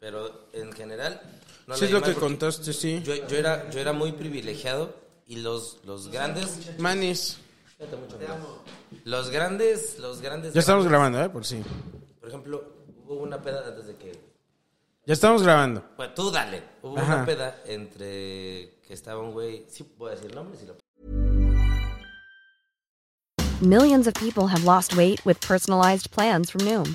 Pero en general... no Sí, la es lo que contaste, sí. Yo, yo era, yo era muy privilegiado y los, los grandes... Manis. Los grandes, los grandes... Ya estamos grabando, ¿eh? Por sí. Por ejemplo, hubo una peda antes de que... Ya estamos grabando. Bueno, tú dale. Hubo Ajá. una peda entre que estaba un güey... Sí, voy a decir nombres y lo... Millions of people have lost weight with personalized plans from Noom,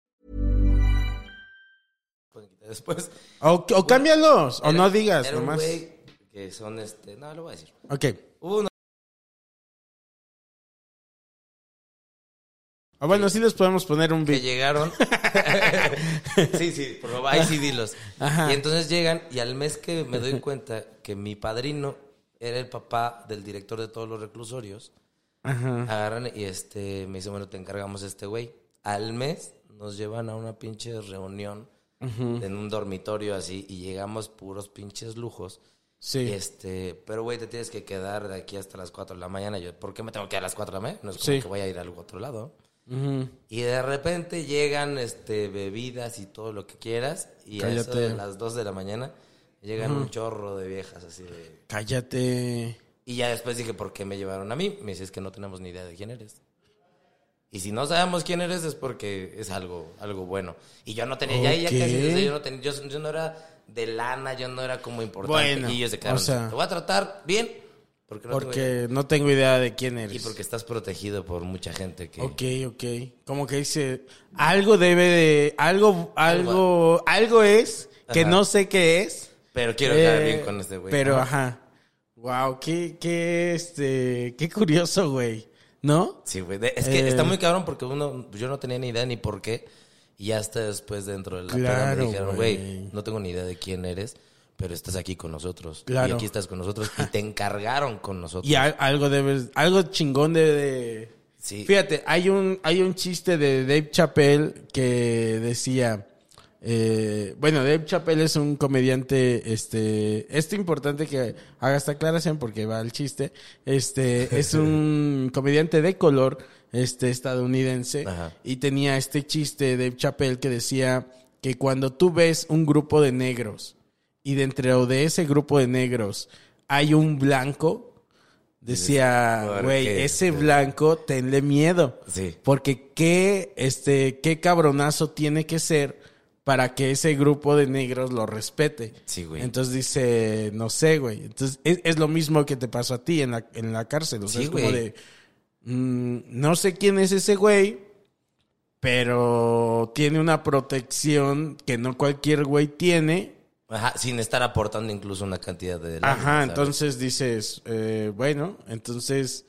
Después... O, o cámbialos, o no digas, era un nomás. güey que son este... No, lo voy a decir. Ok. Uno... O bueno, sí les podemos poner un que beat. llegaron. sí, sí, por favor, ahí sí dilos. Y entonces llegan y al mes que me doy cuenta que mi padrino era el papá del director de todos los reclusorios, agarran y este me dice, bueno, te encargamos este güey. Al mes nos llevan a una pinche reunión en un dormitorio así y llegamos puros pinches lujos. Sí. Este, pero güey, te tienes que quedar de aquí hasta las 4 de la mañana. Yo, ¿por qué me tengo que quedar a las 4 de la mañana? No es como Sí. que voy a ir a algún otro lado. Y de repente llegan este bebidas y todo lo que quieras. Y a eso de las 2 de la mañana llegan un chorro de viejas así de. Cállate. Y ya después dije, ¿por qué me llevaron a mí? Me dice, es que no tenemos ni idea de quién eres. Y si no sabemos quién eres es porque es algo, algo bueno. Y yo no tenía, ya, ya casi, o sea, yo, no tenía, yo, yo no era de lana, yo no era como importante. Bueno, y ellos se quedaron, o sea- te voy a tratar bien. Porque no tengo idea". Porque no tengo idea de quién eres. Y porque estás protegido por mucha gente que... Ok, ok. Como que dice, algo debe de, algo, algo, algo es que Ajá. no sé qué es. Pero quiero quedar Eh, bien con este güey. Pero, Ajá. ajá. Wow, qué, qué, este, qué curioso, güey. ¿No? Sí, güey. De- Es que Eh. está muy cabrón porque uno, yo no tenía ni idea ni por qué. Y hasta después dentro de la Claro, me dijeron, güey. no tengo ni idea de quién eres, pero estás aquí con nosotros. Claro. Y aquí estás con nosotros y te encargaron con nosotros. Y al- algo debe, algo chingón debe de... Sí. Fíjate, hay un, hay un chiste de Dave Chappelle que decía, eh, bueno, Dave Chappelle es un comediante, este, es importante que haga esta aclaración porque va al chiste, este, es un comediante de color, este, estadounidense, Ajá. y tenía este chiste Dave Chappelle que decía que cuando tú ves un grupo de negros y dentro de ese grupo de negros hay un blanco, Decía, ¿por güey, ese blanco, tenle miedo. Sí. Porque qué, este, qué cabronazo tiene que ser para que ese grupo de negros lo respete. Sí, güey. Entonces dice, no sé, güey. Entonces es, es lo mismo que te pasó a ti en la, en la cárcel. O sea, Sí, es como güey. de, mm, no sé quién es ese güey, pero tiene una protección que no cualquier güey tiene. Ajá, sin estar aportando incluso una cantidad de... Ajá, ¿sabes? entonces dices, eh, bueno, entonces,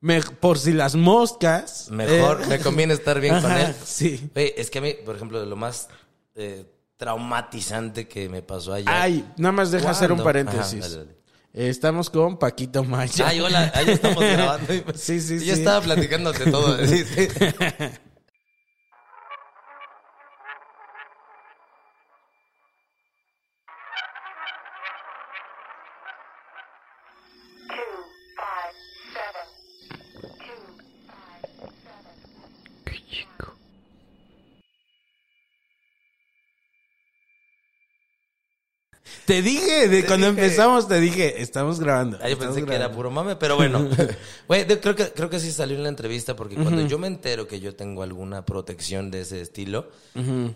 me- por si las moscas. Mejor, eh, me conviene estar bien con él. Sí. Es que a mí, por ejemplo, lo más eh, traumatizante que me pasó allá... Ay, nada más deja hacer un paréntesis. Ajá, dale, dale. Estamos con Paquito Maya. Ay, hola, ahí estamos grabando. Sí, sí, Yo sí. estaba platicándote todo. sí, sí. Te dije, de cuando dije. empezamos te dije, estamos grabando. Ah, yo estamos pensé que era puro mame, pero bueno. Güey, creo que, creo que sí salió en la entrevista porque cuando yo me entero que yo tengo alguna protección de ese estilo,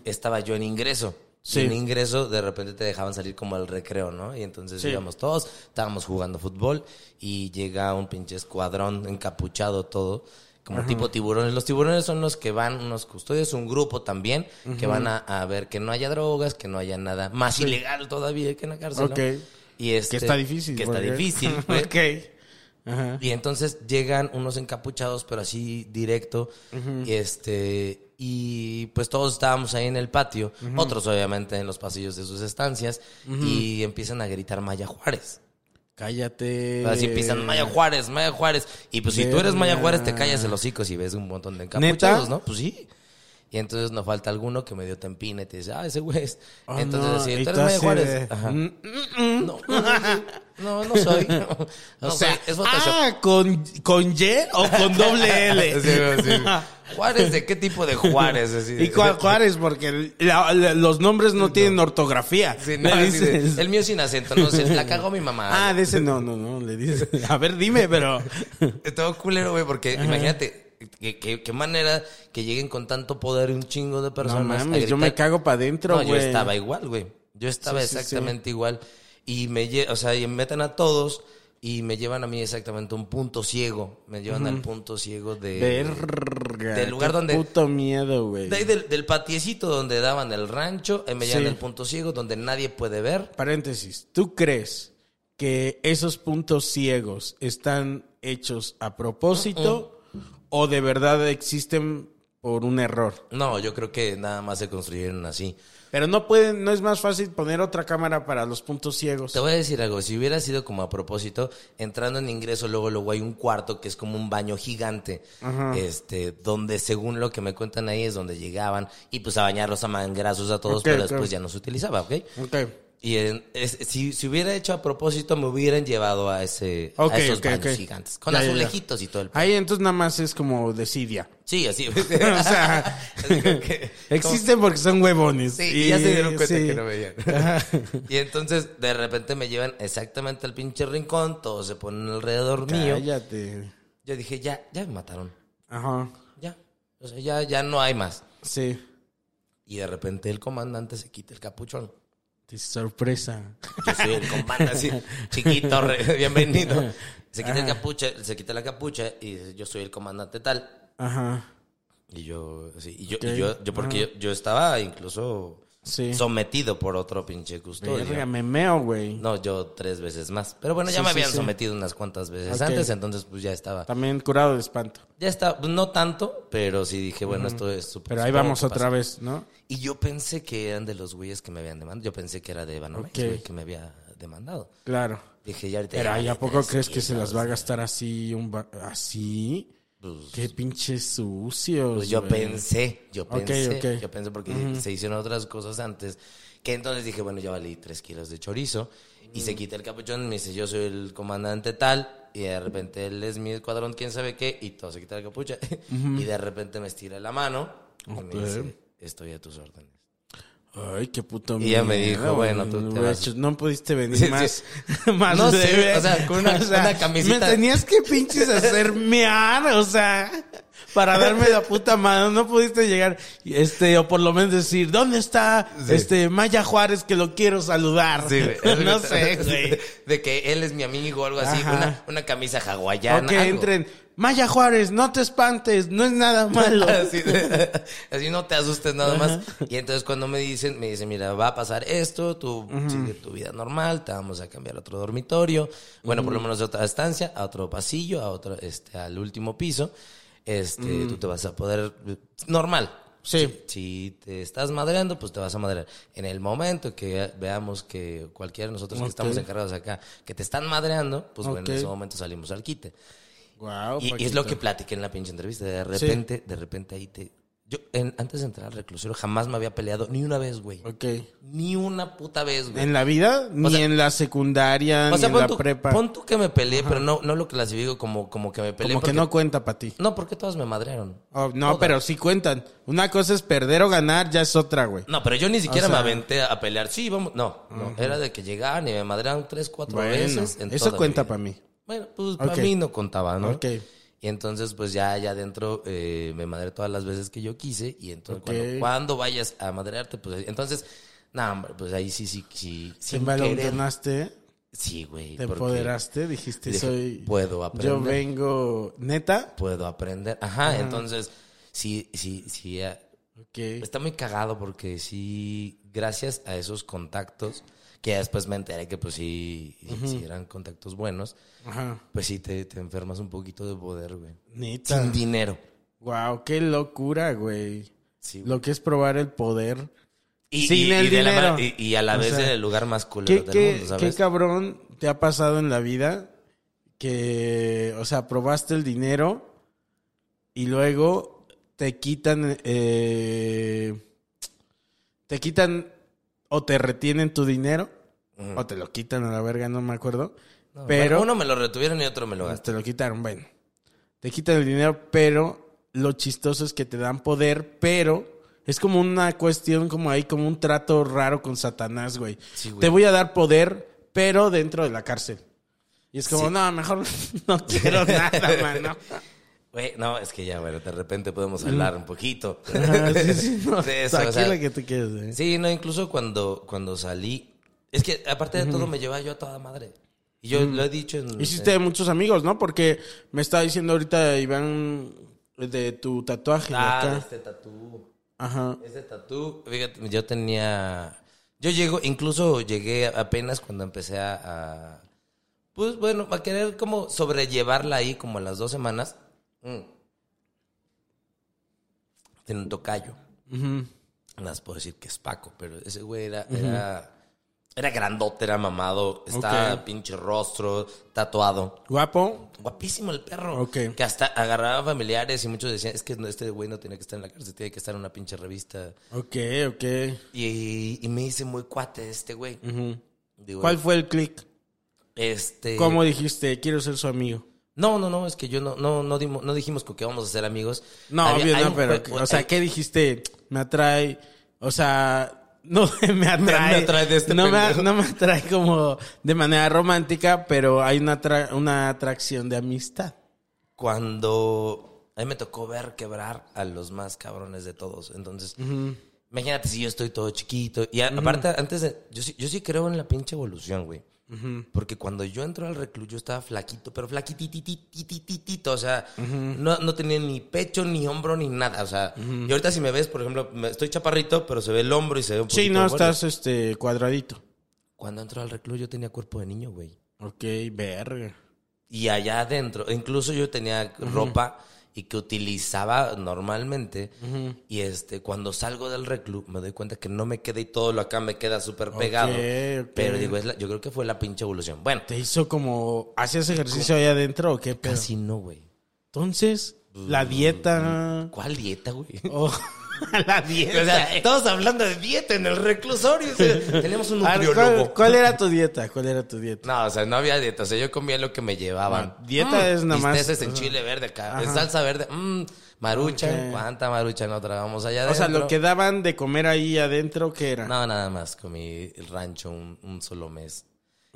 estaba yo en ingreso. Sí. En ingreso, de repente te dejaban salir como al recreo, ¿no? Y entonces Sí. íbamos todos, estábamos jugando fútbol y llega un pinche escuadrón encapuchado todo, como tipo tiburones. Los tiburones son los que van, unos custodios, un grupo también, que van a, a ver que no haya drogas, que no haya nada más ilegal todavía que en la cárcel, ¿no? Ok. Y este, Que está difícil. Que está difícil. güey. ok. Ajá. Y entonces llegan unos encapuchados, pero así directo. y este Y pues todos estábamos ahí en el patio. Otros, obviamente, en los pasillos de sus estancias. Y empiezan a gritar Maya Juárez. Cállate. Así empiezan Maya Juárez, Maya Juárez. Y pues si tú eres Maya. Juárez, te callas el hocico si ves un montón de encapuchados. ¿no? Pues sí. Y entonces nos falta alguno que medio te empina y te dice, ah, ese güey es. Oh, entonces, no, y tú eres Maya Juárez. de, Ajá. mm, No, no, no soy. No, O soy. sea, es Photoshop. ah, ¿con, ¿con Y o con doble L? Sí, sí. Juárez, ¿de qué tipo de Juárez? Así de- ¿Y cuál Juárez? Porque la- la- los nombres no tienen ortografía. Sí, Le no, de- dices- el mío sin acento, no sé, la cagó mi mamá. Ah, de ese no, no, no. Le dices, a ver, dime, pero. Todo culero, güey, porque imagínate, qué manera que lleguen con tanto poder un chingo de No personas. a mames, yo me cago para adentro, No, güey. yo estaba igual, güey. Yo estaba Sí, sí, exactamente igual. Y me, o sea, y me meten a todos y me llevan a mí exactamente un punto ciego. Me llevan al punto ciego de... Verga. Del lugar qué donde- Puto miedo, güey. de del, del patiecito donde daban el rancho, eh, me llevan Sí. al punto ciego donde nadie puede ver. Paréntesis. ¿Tú crees que esos puntos ciegos están hechos a propósito o de verdad existen por un error? No, yo creo que nada más se construyeron así. Pero no pueden, no es más fácil poner otra cámara para los puntos ciegos. Te voy a decir algo, si hubiera sido como a propósito, entrando en ingreso, luego, luego hay un cuarto que es como un baño gigante, este, donde según lo que me cuentan ahí es donde llegaban y pues a bañarlos a mangrazos a todos, Ok, pero ok. después ya no se utilizaba, ¿ok? Ok. Y en- es- si, si hubiera hecho a propósito, me hubieran llevado a ese, Ok, a esos ok, baños ok. gigantes, con Ya, ya, ya. azulejitos y todo el... Ahí entonces nada más es como desidia. Sí, así. o sea, que- existen porque son huevones. Sí, y ya se dieron cuenta sí. que no veían. y entonces, de repente me llevan exactamente al pinche rincón, todos se ponen alrededor mío. Cállate. Yo dije, ya, ya me mataron. Ajá. Ya. O sea, ya, ya no hay más. Sí. Y de repente el comandante se quita el capuchón. Sorpresa. Yo soy el comandante así, chiquito, re- bienvenido. Se quita el capucha, se quita la capucha y dice, yo soy el comandante tal. Ajá. Y yo, así, y yo, y yo, yo porque yo, yo estaba incluso Sí. sometido por otro pinche custodio. Verga, me meo, güey. No, yo tres veces más. Pero bueno, ya Sí, me habían sí. sometido unas cuantas veces antes, entonces pues ya estaba. También curado de espanto. Ya está, no tanto, pero sí dije, bueno, esto es súper- Pero ahí vamos otra pasa. vez, ¿no? Y yo pensé que eran de los güeyes que me habían demandado. Yo pensé que era de Banamex, Ok. güey, que me había demandado. Claro. Dije, ya ahorita. Pero ¿y a poco crees que se las va a gastar así? Un ¿Así? Pues, Qué pinches sucios. pues yo pensé, yo pensé, ok. yo pensé porque se hicieron otras cosas antes. Que entonces dije, bueno, ya valí tres kilos de chorizo. Y se quita el capuchón y me dice, yo soy el comandante tal. Y de repente él es mi escuadrón, quién sabe qué. Y todo se quita la capucha. y de repente me estira la mano. Y Ok. me dice, estoy a tus órdenes. Ay, qué puto Y ella me dijo, bueno, tú te vas. No pudiste venir Sí, sí. más, más No sé, o sea, con una- una camiseta. Me tenías que pinches hacer mear, o sea, para darme la puta mano. No pudiste llegar, este, o por lo menos decir, ¿dónde está, este, Maya Juárez que lo quiero saludar? No sé, güey. De que él es mi amigo o algo así. Una, una camisa hawaiana. O que algo. entren, Maya Juárez, no te espantes, no es nada malo. Así, así no te asustes nada más. Y entonces cuando me dicen, me dicen, mira, va a pasar esto, tú sigue tu vida normal, te vamos a cambiar a otro dormitorio, bueno, por lo menos de otra estancia, a otro pasillo, a otro, este, al último piso. Este, tú te vas a poder, normal. Sí. Si, te estás madreando, pues te vas a madrear. En el momento que veamos que cualquiera de nosotros que estamos encargados acá, que te están madreando, pues bueno, en ese momento salimos al quite. Y, y es lo que platiqué en la pinche entrevista. De repente, de repente ahí te. Yo, en- antes de entrar al reclusorio, jamás me había peleado ni una vez, güey. Ok. Ni una puta vez, güey. ¿En la vida? Ni sea- en la secundaria, o sea, ni en la tú, prepa. pon tú que me peleé, pero no, no lo clasifico como, como que me peleé. Como que no cuenta para ti. No, porque todos me madrearon. Oh, no, Todas. pero sí cuentan. Una cosa es perder o ganar, ya es otra, güey. No, pero yo ni siquiera O sea- me aventé a pelear. Sí, vamos. No, no. Era de que llegaban y me madrearon tres, cuatro Bueno, veces. en eso toda cuenta para mí. Bueno, pues para Ok. mí no contaba, ¿no? Ok. Y entonces, pues ya, ya adentro eh, me madré todas las veces que yo quise. Y entonces, cuando, cuando vayas a madrearte, pues entonces, No, hombre, pues ahí sí, sí, sí. Te envalentonaste, Sí, güey. te empoderaste, dijiste, dije, soy... Puedo aprender. Yo vengo... ¿Neta? Puedo aprender. Ajá, entonces, sí, sí, sí. eh, Ok. Está muy cagado porque sí, gracias a esos contactos, que después me enteré que pues sí, sí eran contactos buenos, Ajá. pues sí te, te enfermas un poquito de poder, güey. Neta. Sin dinero. Wow, qué locura, güey. Sí, güey. Lo que es probar el poder. Y, Sin y- el y de la dinero. y, y a la O vez sea, en el lugar más culero ¿Qué, del qué, mundo, qué ¿sabes? cabrón te ha pasado en la vida que, o sea, probaste el dinero y luego te quitan, eh, te quitan o te retienen tu dinero o te lo quitan a la verga, no me acuerdo. No, pero uno me lo retuvieron y otro me lo gasté. te lo quitaron, bueno. Te quitan el dinero, pero lo chistoso es que te dan poder, pero es como una cuestión, como ahí, como un trato raro con Satanás, güey. Sí, güey. te voy a dar poder, pero dentro de la cárcel. Y es como, Sí. no, mejor no quiero nada, mano. Güey, no, es que ya, bueno, de repente podemos hablar un poquito. Ah, sí, sí, no, De eso, o tranquila sea, que te quedes, eh. Sí, no, incluso cuando, cuando salí. Es que aparte de todo me llevaba yo a toda madre. Y yo lo he dicho en. Hiciste muchos amigos, ¿no? Porque me estaba diciendo ahorita Iván de tu tatuaje. Ah, acá. este tatú. Ajá. Ese tatú, fíjate, yo tenía. Yo llego, incluso llegué apenas cuando empecé a. a- pues bueno, a querer como sobrellevarla ahí como a las dos semanas. Mm. Tiene un tocayo. Ujú. No les puedo decir que es Paco, pero ese güey era, era, era grandote, era mamado, estaba pinche rostro, tatuado. Guapo. Guapísimo el perro. Ok. Que hasta agarraba familiares y muchos decían, es que este güey no tiene que estar en la cárcel, tiene que estar en una pinche revista. Ok, ok. Y, y me hice muy cuate este güey. Digo, ¿Cuál fue el click? Este... ¿Cómo dijiste, quiero ser su amigo? No, no, no, es que yo no, no, no, dimos- no dijimos con que vamos a ser amigos. No, Había- obvio no, pero, o sea, ¿qué dijiste? Me atrae, o sea, no me atrae. Me atrae de este no, me, no me atrae como de manera romántica, pero hay una, una atracción de amistad. cuando a mí me tocó ver quebrar a los más cabrones de todos. Entonces, imagínate si yo estoy todo chiquito. Y a- aparte, antes de. Yo yo sí creo en la pinche evolución, güey. Porque cuando yo entro al reclu, yo estaba flaquito, pero flaquititititititito. O sea, no, no tenía ni pecho, ni hombro, ni nada. O sea, y ahorita si me ves, por ejemplo, estoy chaparrito, pero se ve el hombro y se ve un poquito Sí, no, estás este cuadradito. Cuando entro al reclu, yo tenía cuerpo de niño, güey. Ok, verga. Y allá adentro, incluso yo tenía ropa y que utilizaba normalmente. Y este, cuando salgo del reclu, me doy cuenta que no me queda y todo lo acá me queda súper pegado. Pero digo, es la- yo creo que fue la pinche evolución. Bueno, ¿Te hizo como, hacías ejercicio ahí adentro o qué pedo? casi no, güey. Entonces, la dieta... ¿Cuál dieta, güey? Oh, la dieta. O sea, estamos hablando de dieta en el reclusorio. o sea, tenemos un nutriólogo. ¿cuál, cuál era tu dieta? ¿Cuál era tu dieta? No, o sea, no había dieta. O sea, yo comía lo que me llevaban. No, dieta es nada más- en chile verde acá. En salsa verde. Mmm, marucha. Ok. ¿Cuánta marucha no tragamos allá O sea, adentro? lo que daban de comer ahí adentro, ¿qué era? No, nada más. Comí el rancho un, un solo mes.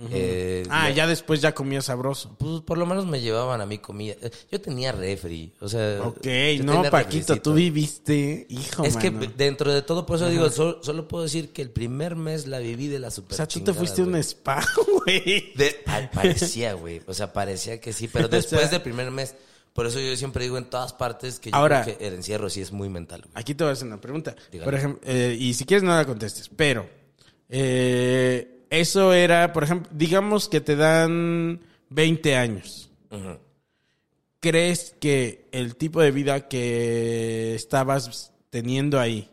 Eh, ah, ya después ya comía sabroso. Pues por lo menos me llevaban a mí comida. Yo tenía refri. O sea. Ok, no, Paquito, refricito. tú viviste, hijo, Es que dentro de todo, por eso digo, solo, solo puedo decir que el primer mes la viví de la super O sea, tú te fuiste a un spa, güey. Parecía, güey. O sea, parecía que sí, pero después del primer mes. Por eso yo siempre digo en todas partes que yo Ahora- creo que el encierro sí es muy mental, güey. Aquí te voy a hacer una pregunta. Dígame. Por ejemplo, eh, y si quieres no la contestes, pero eh, eso era, por ejemplo, digamos que te dan 20 años. ¿Crees que el tipo de vida que estabas teniendo ahí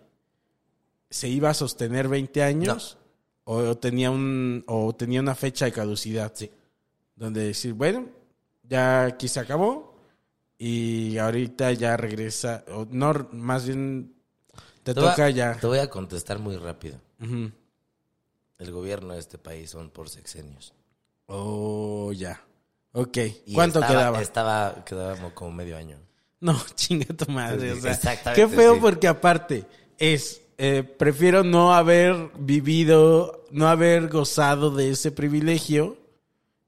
se iba a sostener 20 años? ¿O tenía, un, ¿O tenía una fecha de caducidad? Sí. Donde decir, bueno, ya aquí se acabó y ahorita ya regresa, o no, más bien te Te voy a- toca ya. Te voy a contestar muy rápido. El gobierno de este país son por sexenios. Oh, ya. Ok. Y ¿Cuánto estaba- quedaba? Estaba, quedaba como medio año. No, chinga tu madre. o sea, Exactamente, qué feo sí. porque aparte es, eh, prefiero no haber vivido, no haber gozado de ese privilegio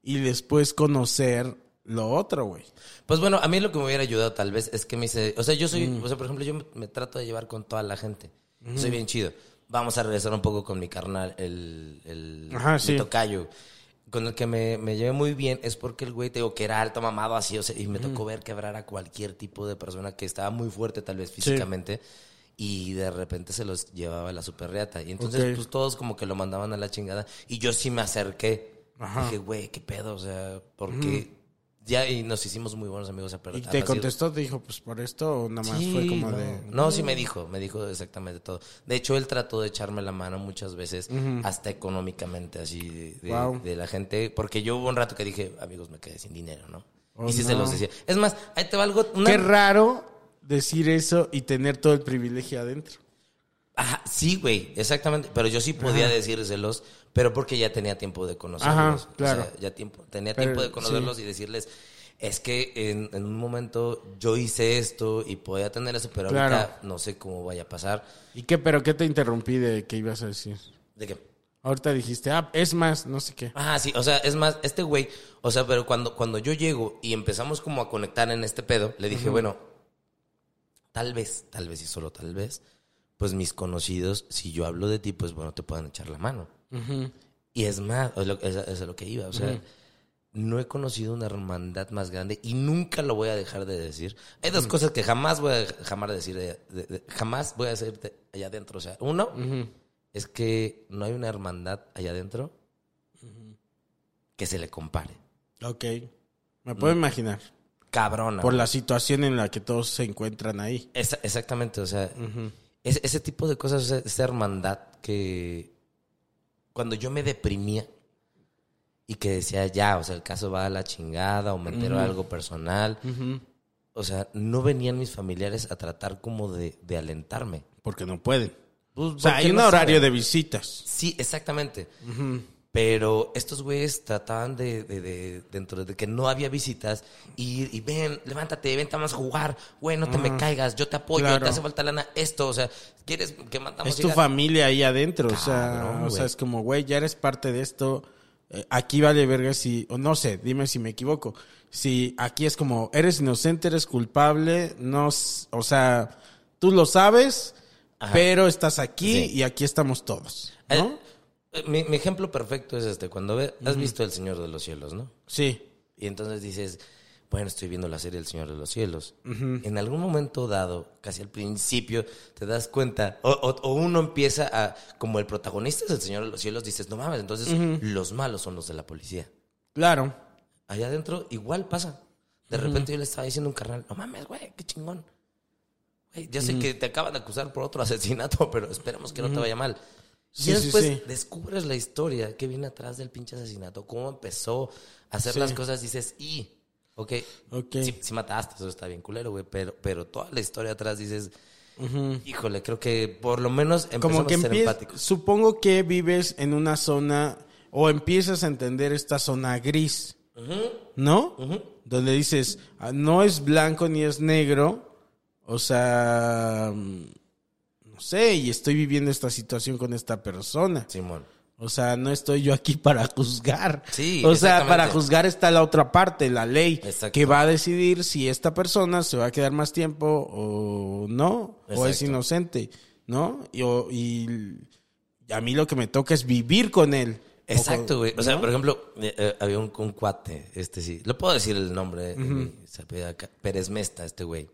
y después conocer lo otro, güey. Pues bueno, a mí lo que me hubiera ayudado tal vez es que me hice... O sea, yo soy... Mm. O sea, por ejemplo, yo me, me trato de llevar con toda la gente. Soy bien chido. Vamos a regresar un poco con mi carnal, el, el Ajá, mi sí. tocayo. Con el que me, me llevé muy bien es porque el güey, te digo, que era alto, mamado, así, o sea, y me tocó ver quebrar a cualquier tipo de persona que estaba muy fuerte, tal vez físicamente, y de repente se los llevaba la superreata. Y entonces, pues todos como que lo mandaban a la chingada, y yo sí me acerqué. Ajá. Dije, güey, qué pedo, o sea, porque ya, y nos hicimos muy buenos amigos. ¿Y te contestó? ¿Te dijo, pues por esto o nada más Sí, fue como no. de... No, sí me dijo, me dijo exactamente todo. De hecho, él trató de echarme la mano muchas veces, hasta económicamente, así, de, de- Wow. de la gente. Porque yo hubo un rato que dije, amigos, me quedé sin dinero, ¿no? Oh, y sí se los decía. Es más, ahí te va algo... una- Qué raro decir eso y tener todo el privilegio adentro. Ajá, sí, güey, exactamente. Pero yo sí podía decírselos, pero porque ya tenía tiempo de conocerlos. Ajá, O claro. sea, ya tiempo, tenía Pero, tiempo de conocerlos y decirles, es que en, en un momento yo hice esto y podía tener eso, pero Claro. ahorita no sé cómo vaya a pasar. ¿Y qué? ¿Pero qué te interrumpí de qué ibas a decir? ¿De qué? Ahorita dijiste, ah, es más, no sé qué. Ah, sí, o sea, es más, este güey, o sea, pero cuando, cuando yo llego y empezamos como a conectar en este pedo, le dije, bueno, tal vez, tal vez y solo tal vez, pues mis conocidos, si yo hablo de ti, pues bueno, te puedan echar la mano. Y es más, es, lo- es- es a lo que iba, o sea, no he conocido una hermandad más grande y nunca lo voy a dejar de decir. Hay dos cosas que jamás voy a jamás decir, de- de- de- jamás voy a decir de allá adentro. O sea, uno es que no hay una hermandad allá adentro que se le compare. Ok. Me puedo imaginar. Cabrona. Por la situación en la que todos se encuentran ahí. Esa- exactamente, o sea, ese, ese tipo de cosas, esa hermandad que cuando yo me deprimía y que decía ya, o sea, el caso va a la chingada o me entero de algo personal, o sea, no venían mis familiares a tratar como de, de alentarme. Porque no pueden. Pues, O sea, hay un horario saben. de visitas. Sí, exactamente. Pero estos güeyes trataban de, de- de- dentro de que no había visitas, y, y ven, levántate, ven, vamos a jugar, güey, no te me caigas, yo te apoyo, Claro. te hace falta lana, esto, o sea, ¿quieres que matamos Es tu familia ahí adentro. o sea, o sea, es como, güey, ya eres parte de esto. Eh, aquí vale verga si, o no sé, dime si me equivoco. Si aquí es como, eres inocente, eres culpable, no, o sea, tú lo sabes, Ajá. pero estás aquí Sí. y aquí estamos todos. ¿no? Eh, mi, mi ejemplo perfecto es este, cuando ve- has visto El Señor de los Cielos, ¿no? Sí. Y entonces dices, bueno, estoy viendo la serie El Señor de los Cielos. En algún momento dado, casi al principio, te das cuenta, o, o- o uno empieza a, como el protagonista es el Señor de los Cielos, dices, no mames, entonces los malos son los de la policía. Claro. Allá adentro igual pasa. De repente yo le estaba diciendo a un carnal, no mames, güey, qué chingón. Güey, ya sé que te acaban de acusar por otro asesinato, pero esperemos que no te vaya mal. Sí, y después sí. descubres la historia que viene atrás del pinche asesinato, cómo empezó a hacer las cosas, dices, y, ok, Ok. sí, sí mataste, eso está bien culero, güey, pero, pero toda la historia atrás dices, híjole, creo que por lo menos empezamos Como que a ser empáticos. supongo que vives en una zona o empiezas a entender esta zona gris, ¿no? Donde dices, ah, no es blanco ni es negro, o sea, no sé, y estoy viviendo esta situación con esta persona. Simón. O sea, no estoy yo aquí para juzgar. Sí, O sea, para juzgar está la otra parte, la ley, Exacto. que va a decidir si esta persona se va a quedar más tiempo o no, o es inocente, ¿no? Y, a mí lo que me toca es vivir con él. Exacto, güey. O sea, ¿no? por ejemplo, eh, eh, había un, un cuate, este sí. Le puedo decir el nombre. eh, se apellida Ca- Pérez Mesta, este güey.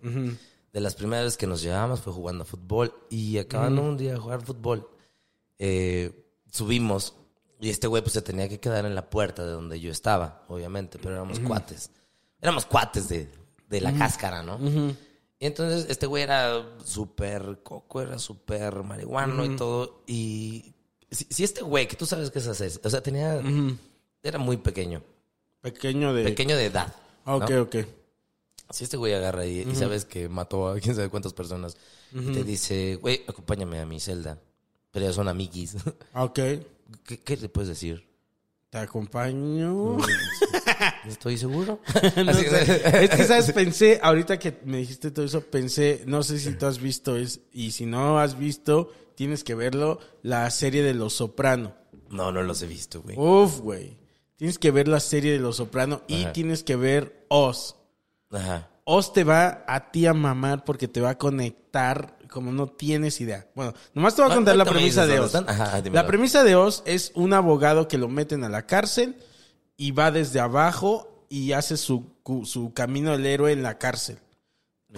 De las primeras veces que nos llevábamos fue jugando fútbol. Y acabando un día de jugar fútbol, eh, subimos. Y este güey pues se tenía que quedar en la puerta de donde yo estaba, obviamente. Pero éramos cuates. Éramos cuates de, de la cáscara, ¿no? Y entonces este güey era súper coco, era súper marihuano y todo. Y si, si este güey, que tú sabes que es así, o sea, tenía, era muy pequeño, Pequeño de... pequeño de edad. Ah, Ok, ¿no? ok. Si este güey agarra y, y sabes que mató a quién sabe cuántas personas, y te dice, güey, acompáñame a mi celda. Pero ya son amiguis. Ah, Ok. ¿Qué, qué le puedes decir? Te acompaño. ¿Estoy seguro? No Así- sé. Es que, ¿sabes? Pensé, ahorita que me dijiste todo eso, pensé, no sé si tú has visto, es, y si no has visto, tienes que verlo, la serie de Los Soprano. No, no los he visto, güey. Uf, güey. Tienes que ver la serie de Los Soprano y tienes que ver Oz. Ajá. Oz te va a ti a mamar porque te va a conectar como no tienes idea. Bueno, nomás te voy a contar la premisa de Oz. Ajá. La premisa de Oz es un abogado que lo meten a la cárcel y va desde abajo y hace su, su camino del héroe en la cárcel.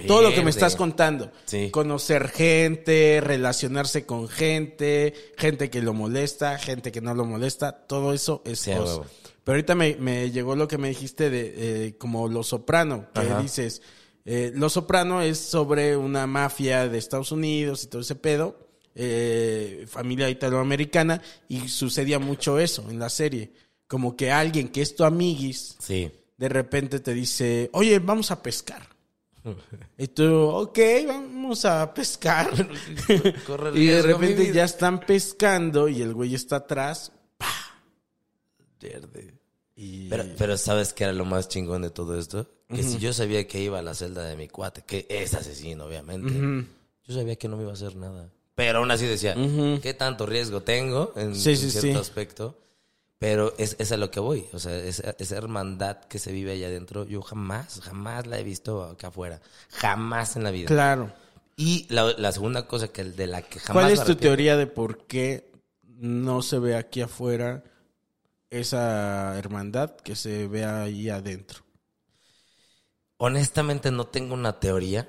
Todo lo que me estás contando. Sí. Conocer gente, relacionarse con gente, gente que lo molesta, gente que no lo molesta, todo eso es Sí. Pero ahorita me, me llegó lo que me dijiste de eh, como Lo Soprano, que Ajá. dices, eh, Lo Soprano es sobre una mafia de Estados Unidos y todo ese pedo, eh, familia italoamericana, y sucedía mucho eso en la serie. Como que alguien que es tu amiguis, Sí. de repente te dice, oye, vamos a pescar. Y tú, ok, vamos a pescar. Corre y de repente ya están pescando y el güey está atrás. Verde. Y... Pero, pero ¿sabes qué era lo más chingón de todo esto? Que si yo sabía que iba a la celda de mi cuate, que es asesino, obviamente, yo sabía que no me iba a hacer nada. Pero aún así decía, ¿qué tanto riesgo tengo en, Sí, en sí, cierto sí. aspecto? Pero es, es a lo que voy. O sea, esa, esa hermandad que se vive allá adentro, yo jamás, jamás la he visto acá afuera. Jamás en la vida. Claro. Y la, la segunda cosa que de la que jamás ¿Cuál es tu teoría de por qué no se ve aquí afuera esa hermandad que se ve ahí adentro? Honestamente no tengo una teoría,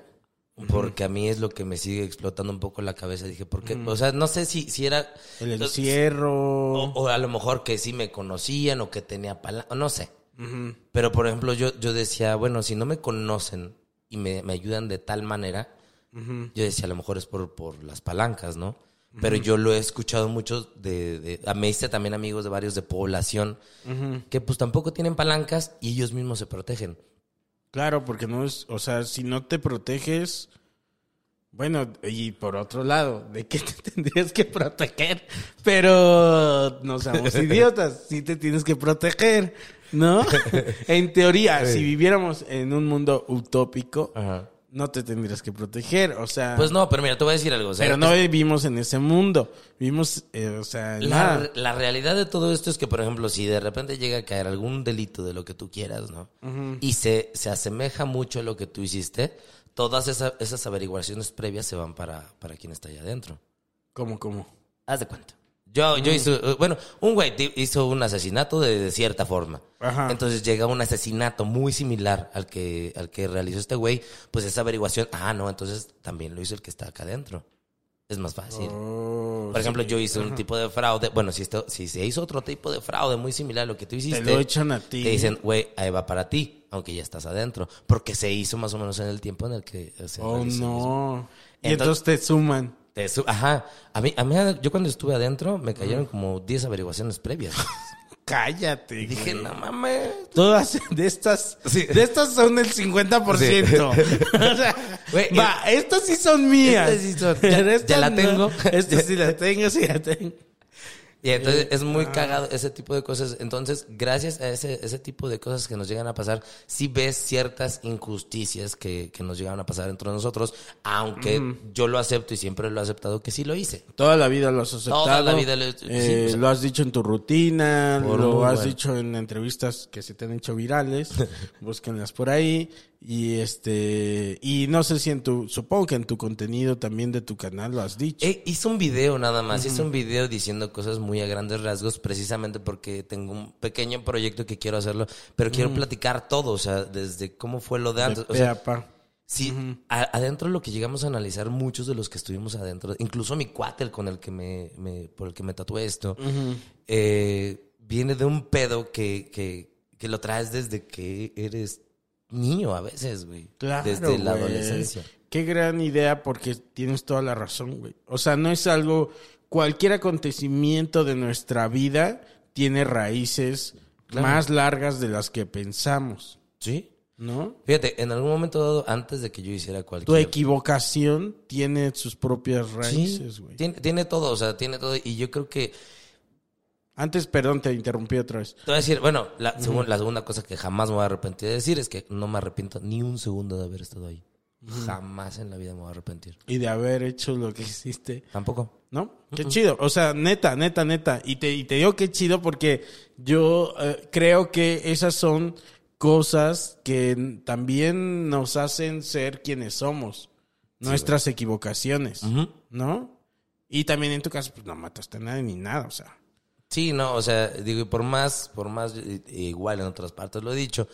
porque a mí es lo que me sigue explotando un poco la cabeza. Dije, ¿por qué? O sea, no sé si, si era... El encierro. O, o a lo mejor que sí me conocían o que tenía palanca, no sé. Pero, por ejemplo, yo, yo decía, bueno, si no me conocen y me, me ayudan de tal manera, yo decía, a lo mejor es por, por las palancas, ¿no? Pero yo lo he escuchado mucho de, de... Me hice también amigos de varios de población que pues tampoco tienen palancas y ellos mismos se protegen. Claro, porque no es, o sea, si no te proteges, bueno, y por otro lado, ¿de qué te tendrías que proteger? Pero no seamos idiotas, sí te tienes que proteger, ¿no? En teoría, si viviéramos en un mundo utópico, Ajá. No te tendrías que proteger, o sea, Pues no, pero mira, te voy a decir algo. o sea, pero no es- vivimos en ese mundo, vivimos, eh, o sea, La, la realidad de todo esto es que, por ejemplo, si de repente llega a caer algún delito de lo que tú quieras, ¿no? Y se, se asemeja mucho a lo que tú hiciste, todas esa- esas averiguaciones previas se van para, para quien está allá adentro. ¿Cómo, cómo? Haz de cuenta. Yo, yo hice, eh, bueno, un güey hizo un asesinato de, de cierta forma. Ajá. Entonces llega un asesinato muy similar al que, al que realizó este güey, pues esa averiguación, ah, no, entonces también lo hizo el que está acá adentro. Es más fácil. Oh, Por ejemplo, yo hice un tipo de fraude. Bueno, si, esto, si se hizo otro tipo de fraude muy similar a lo que tú hiciste, lo echan a ti. Te dicen, güey, ahí va para ti, aunque ya estás adentro. Porque se hizo más o menos en el tiempo en el que se Oh, realizó no. Y entonces te suman. Te Ajá. A mí, a mí, yo cuando estuve adentro, me cayeron como 10 averiguaciones previas. Cállate. Y dije, güey. no mames. Todas de estas, Sí. de estas son el 50%. o sea, Güey, va, estas sí son mías. Estas sí son- ya- estas ya la no. tengo. Estas sí la tengo, sí la tengo. Y entonces es muy cagado ese tipo de cosas. Entonces, gracias a ese, ese tipo de cosas que nos llegan a pasar, sí ves ciertas injusticias que, que nos llegan a pasar entre nosotros, aunque yo lo acepto y siempre lo he aceptado que sí lo hice. Toda la vida lo has aceptado. Toda la vida lo- Eh, sí, lo has dicho en tu rutina, lo has bueno. dicho en entrevistas que se te han hecho virales. búsquenlas por ahí. Y este, y no sé si en tu, supongo que en tu contenido también de tu canal lo has dicho. Eh, hice un video nada más, hice un video diciendo cosas muy a grandes rasgos, precisamente porque tengo un pequeño proyecto que quiero hacerlo, pero quiero platicar todo, o sea, desde cómo fue lo de antes. De O sea. Sí, a- adentro lo que llegamos a analizar muchos de los que estuvimos adentro, incluso mi cuate el con el que me, me- por el que me tatué esto, eh, viene de un pedo que, que, que lo traes desde que eres niño a veces, güey. Claro, desde la adolescencia. Qué gran idea porque tienes toda la razón, güey. O sea, no es algo, cualquier acontecimiento de nuestra vida tiene raíces más largas de las que pensamos, Sí. ¿no? Fíjate, en algún momento dado, antes de que yo hiciera Tu cualquier... equivocación tiene sus propias raíces, güey. tiene, tiene todo, o sea, tiene todo. Y yo creo que Antes, perdón, te interrumpí otra vez. Te voy a decir, bueno, la, segun- la segunda cosa que jamás me voy a arrepentir de decir es que no me arrepiento ni un segundo de haber estado ahí. Jamás en la vida me voy a arrepentir. Y de haber hecho lo que hiciste. Tampoco. ¿No? Qué chido. O sea, neta, neta, neta. Y te, y te digo qué chido porque yo eh, creo que esas son cosas que también nos hacen ser quienes somos. nuestras equivocaciones. ¿no? Y también en tu caso, pues no mataste a nadie ni nada, o sea. Sí, no, o sea, digo, y por más, por más, eh, igual en otras partes lo he dicho,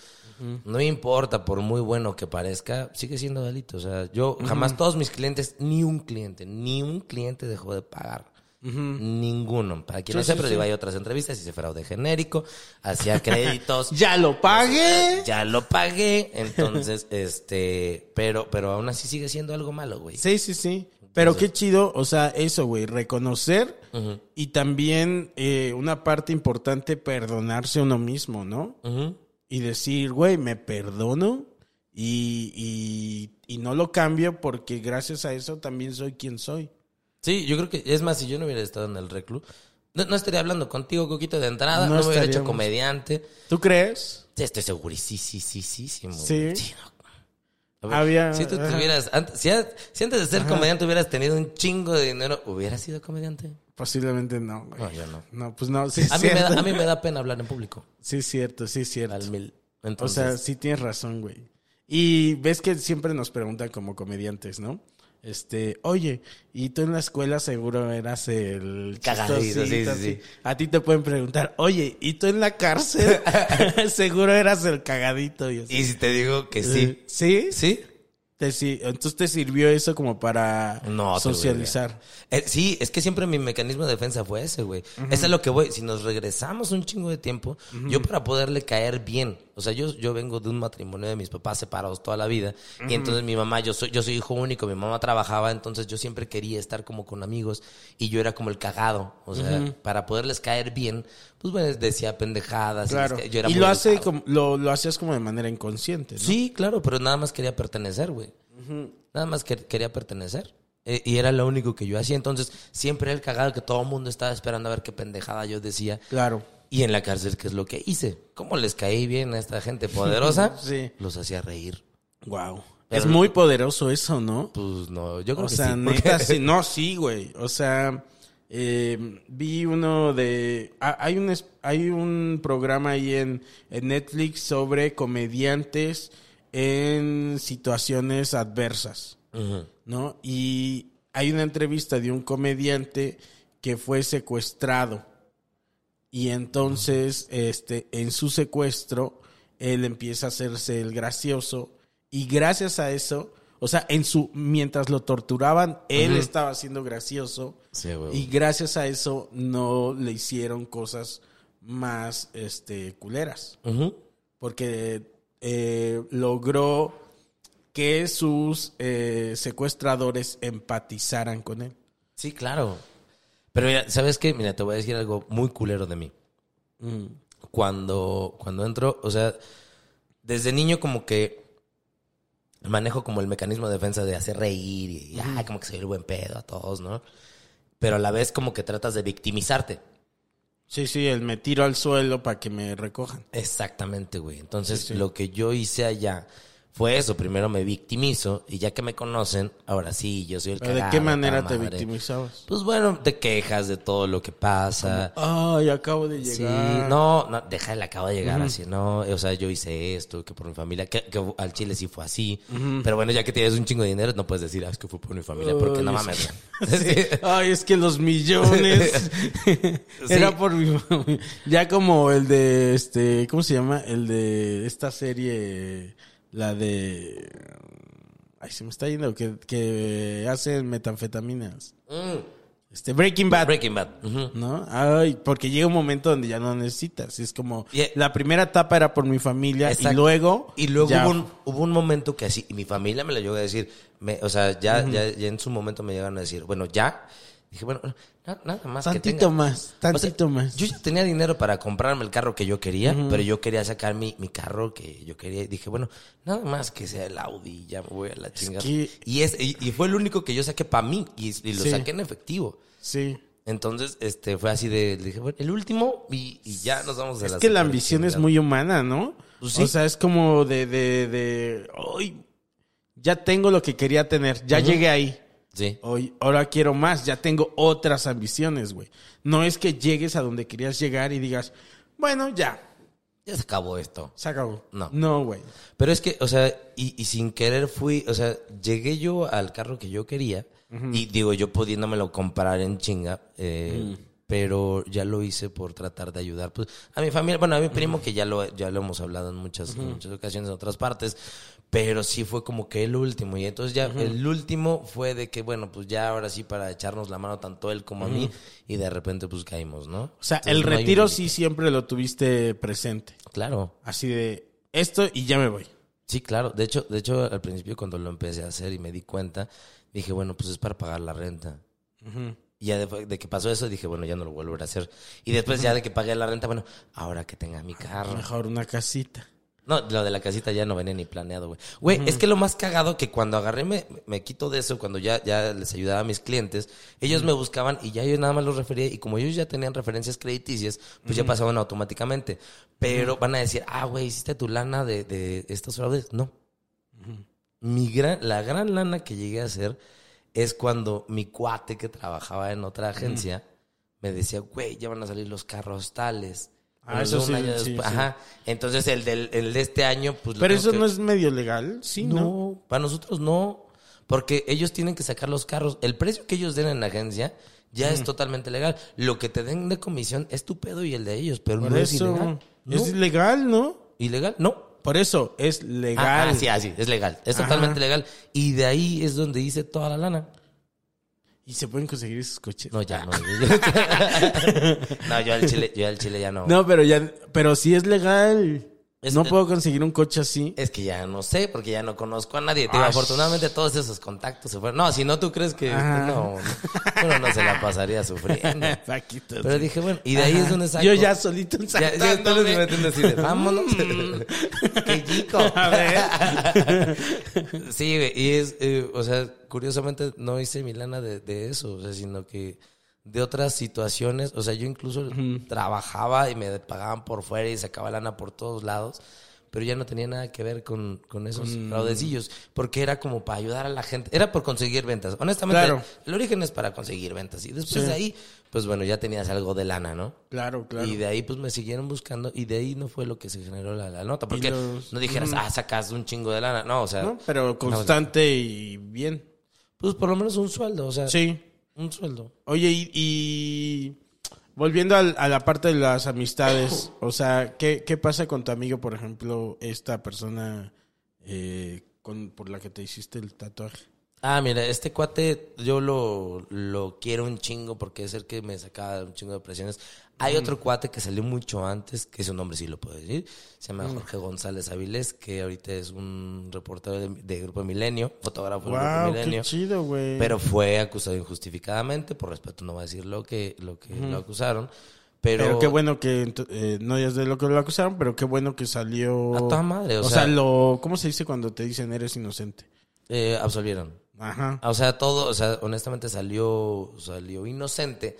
no importa, por muy bueno que parezca, sigue siendo delito. O sea, yo jamás, todos mis clientes, ni un cliente, ni un cliente dejó de pagar. Ninguno. Para quien no Sí, sepa, sí, sí. hay otras entrevistas, hice fraude genérico, hacía créditos. ¡Ya lo pagué! Ya lo pagué, entonces, este, pero, pero aún así sigue siendo algo malo, güey. Sí, sí, sí. Pero qué chido, o sea, eso, güey, reconocer y también eh, una parte importante, perdonarse uno mismo, ¿no? Y decir, güey, me perdono y, y, y no lo cambio porque gracias a eso también soy quien soy. Sí, yo creo que, es más, si yo no hubiera estado en el reclu, no, no estaría hablando contigo, Coquito, de entrada, No no, me hubiera hecho comediante. ¿Tú crees? Sí, estoy seguro, sí, sí, sí, sí, sí. Sí. no. Ver, Había- Si tú ajá. tuvieras, antes, si, antes de ser comediante hubieras tenido un chingo de dinero, ¿hubieras sido comediante? Posiblemente no, güey. No, yo no. No, pues no, sí A mí, me da, a mí me da pena hablar en público. Sí es cierto, sí es cierto. Al mil. O Entonces, sea, sí tienes razón, güey. Y ves que siempre nos preguntan como comediantes, ¿no? Este, oye, y tú en la escuela seguro eras el Cagadito, sí, sí, sí. A ti te pueden preguntar, oye, y tú en la cárcel seguro eras el cagadito. Y así. y si te digo que sí. Eh, ¿Sí? ¿Sí? Te entonces te sirvió eso como para No, socializar. Eh, sí, es que siempre mi mecanismo de defensa fue ese, güey. Eso es lo que voy. Si nos regresamos un chingo de tiempo, yo para poderle caer bien. O sea, yo, yo vengo de un matrimonio de mis papás separados toda la vida. Y entonces mi mamá, yo soy, yo soy hijo único, mi mamá trabajaba, entonces yo siempre quería estar como con amigos. Y yo era como el cagado. O sea, para poderles caer bien, pues bueno, decía pendejadas. Claro. ca- yo era Y lo, hace como, lo, lo hacías como de manera inconsciente, ¿no? Sí, claro, pero nada más quería pertenecer, güey. Nada más que- quería pertenecer. Eh, y era lo único que yo hacía. Entonces, siempre era el cagado que todo el mundo estaba esperando a ver qué pendejada yo decía. Claro. Y en la cárcel, ¿qué es lo que hice? ¿Cómo les caí bien a esta gente poderosa? Sí. Los hacía reír. Wow. Pero Es muy poderoso eso, ¿no? Pues no, yo creo O que sea, sí. neta, sí. No, sí, güey. O sea, eh, vi uno de... ah, Hay un, hay un programa ahí en, en Netflix sobre comediantes en situaciones adversas. ¿no? Y hay una entrevista de un comediante que fue secuestrado. Y entonces, este, en su secuestro, él empieza a hacerse el gracioso. Y gracias a eso, o sea, en su, mientras lo torturaban, él estaba siendo gracioso. Sí. Y gracias a eso no le hicieron cosas más, este, culeras. Porque eh, logró que sus eh, secuestradores empatizaran con él. Sí, claro. Pero mira, ¿sabes qué? Mira, te voy a decir algo muy culero de mí. Mm. cuando, cuando entro, o sea, desde niño como que manejo como el mecanismo de defensa de hacer reír y ah, como que soy el buen pedo a todos, ¿no? Pero a la vez como que tratas de victimizarte. Sí, sí, el me tiro al suelo para que me recojan. Exactamente, güey. Entonces, Sí, sí. lo que yo hice allá fue eso. Primero me victimizo y ya que me conocen, ahora sí, yo soy el Pero ¿De qué manera te victimizabas? Pues bueno, te quejas de todo lo que pasa. Ay, acabo de Sí, llegar. no, no, deja, le acabo de llegar así, no, o sea, yo hice esto, que por mi familia, que, que al Chile sí fue así, pero bueno, ya que tienes un chingo de dinero, no puedes decir, ah, es que fue por mi familia, porque no mames. Sí. Ay, es que los millones. Era por mi familia. Ya como el de este, ¿cómo se llama? El de esta serie, la de. Ay, se me está yendo, que, que hacen metanfetaminas. Mm, Este, Breaking Bad. Breaking Bad. ¿No? Ay, porque llega un momento donde ya no necesitas. Es como, Y- la primera etapa era por mi familia y luego. Y luego ya- hubo un, hubo un momento que así, y mi familia me lo llegó a decir, me, o sea, ya, ya, ya en su momento me llegaron a decir, bueno, ya. Dije, bueno, nada más que Tantito tenga. más, O sea, tantito más. Yo ya tenía dinero para comprarme el carro que yo quería, pero yo quería sacar mi, mi carro que yo quería. Y dije, bueno, nada más que sea el Audi, ya me voy a la chingada. que- Y, es, y, y fue el único que yo saqué para mí y, y lo Sí. saqué en efectivo. Sí. Entonces, este, fue así de, dije, bueno, el último y, y ya nos vamos a Es la que la ambición es muy humana, ¿no? Pues sí. O sea, es como de, de, de, "Ay, ya tengo lo que quería tener, ya llegué ahí. Sí. Hoy, ahora quiero más, ya tengo otras ambiciones, güey. No es que llegues a donde querías llegar y digas, bueno, ya. ya se acabó esto. Se acabó. No. No, güey. Pero es que, o sea, y, y sin querer fui, o sea, llegué yo al carro que yo quería y digo, yo pudiéndomelo comprar en chinga, eh, pero ya lo hice por tratar de ayudar, pues, a mi familia, bueno, a mi primo que ya lo, ya lo hemos hablado en muchas, en muchas ocasiones en otras partes, pero sí fue como que el último y entonces ya el último fue de que, bueno, pues ya ahora sí para echarnos la mano tanto él como a mí y de repente pues caímos, ¿no? O sea, Entonces, el no retiro sí siempre lo tuviste presente. Claro. Así de esto y ya me voy. Sí, claro. De hecho, de hecho, al principio cuando lo empecé a hacer y me di cuenta, dije, bueno, pues es para pagar la renta. Y ya de, de que pasó eso, dije, bueno, ya no lo vuelvo a hacer. Y después ya de que pagué la renta, bueno, ahora que tenga mi carro. Mejor una casita. No, lo de la casita ya no venía ni planeado, güey. Güey, es que lo más cagado que cuando agarré me, me quito de eso, cuando ya, ya les ayudaba a mis clientes, ellos me buscaban y ya yo nada más los refería y como ellos ya tenían referencias crediticias, pues ya pasaban automáticamente. Pero van a decir, ah, güey, hiciste tu lana de, de estos fraudes. No. Mi gran, la gran lana que llegué a hacer es cuando mi cuate que trabajaba en otra agencia me decía, güey, ya van a salir los carros tales. Ah, eso sí, año sí. Ajá. Entonces el, del, el de este año, pues... Pero eso que- no es medio legal, sí, ¿no? no, para nosotros no. Porque ellos tienen que sacar los carros. El precio que ellos den en la agencia ya es totalmente legal. Lo que te den de comisión es tu pedo y el de ellos, pero Por no es ilegal. No. es ilegal, ¿no? ¿Ilegal? No. Por eso es legal. Ah, ah, sí, ah, sí, es legal. Es Ajá. totalmente legal. Y de ahí es donde hice toda la lana. Y se pueden conseguir esos coches. No, ya no. no, yo al chile, yo al chile ya no. No, pero ya, pero sí es legal. Es- no puedo conseguir un coche así. Es que ya no sé, porque ya no conozco a nadie. Digo, Ah, afortunadamente todos esos contactos se fueron. No, si no, tú crees que Ajá. no, uno no se la pasaría sufriendo. Pero dije, bueno, y de ahí es donde saco. Yo ya solito Ya, ya ensartándome. todos me metiendo así de, vámonos. ¡Qué chico! A ver. Sí, y es, eh, o sea, curiosamente no hice mi lana de, de eso, o sea, sino que de otras situaciones, o sea, yo incluso trabajaba y me pagaban por fuera y sacaba lana por todos lados, pero ya no tenía nada que ver con, con esos fraudecillos, porque era como para ayudar a la gente, era por conseguir ventas. Honestamente, Claro. el origen es para conseguir ventas y después Sí. de ahí, pues bueno, ya tenías algo de lana, ¿no? Claro, claro. Y de ahí pues me siguieron buscando y de ahí no fue lo que se generó la, la nota. Porque los- no dijeras, ah, sacas un chingo de lana. No, o sea, ¿No? Pero constante y bien. pues por lo menos un sueldo, o sea, Sí. Un sueldo. Oye, y, y volviendo al- a, la parte de las amistades, o sea, ¿qué, qué pasa con tu amigo, por ejemplo, esta persona eh, con, por la que te hiciste el tatuaje? Ah, mira, este cuate yo lo, lo quiero un chingo porque es el que me sacaba un chingo de presiones. Hay otro cuate que salió mucho antes, que su nombre sí lo puedo decir. Se llama Jorge González Avilés, que ahorita es un reportero de, de Grupo Milenio, fotógrafo de Grupo Wow, Milenio. qué chido, güey. Pero fue acusado injustificadamente, por respeto no voy a decir lo que, lo que lo acusaron. Pero, Pero, qué bueno que, eh, no es de lo que lo acusaron, pero qué bueno que salió... A toda madre, o o sea, sea- lo... ¿Cómo se dice cuando te dicen eres inocente? eh, absolvieron. Ajá. O sea, todo, o sea, honestamente salió, salió inocente,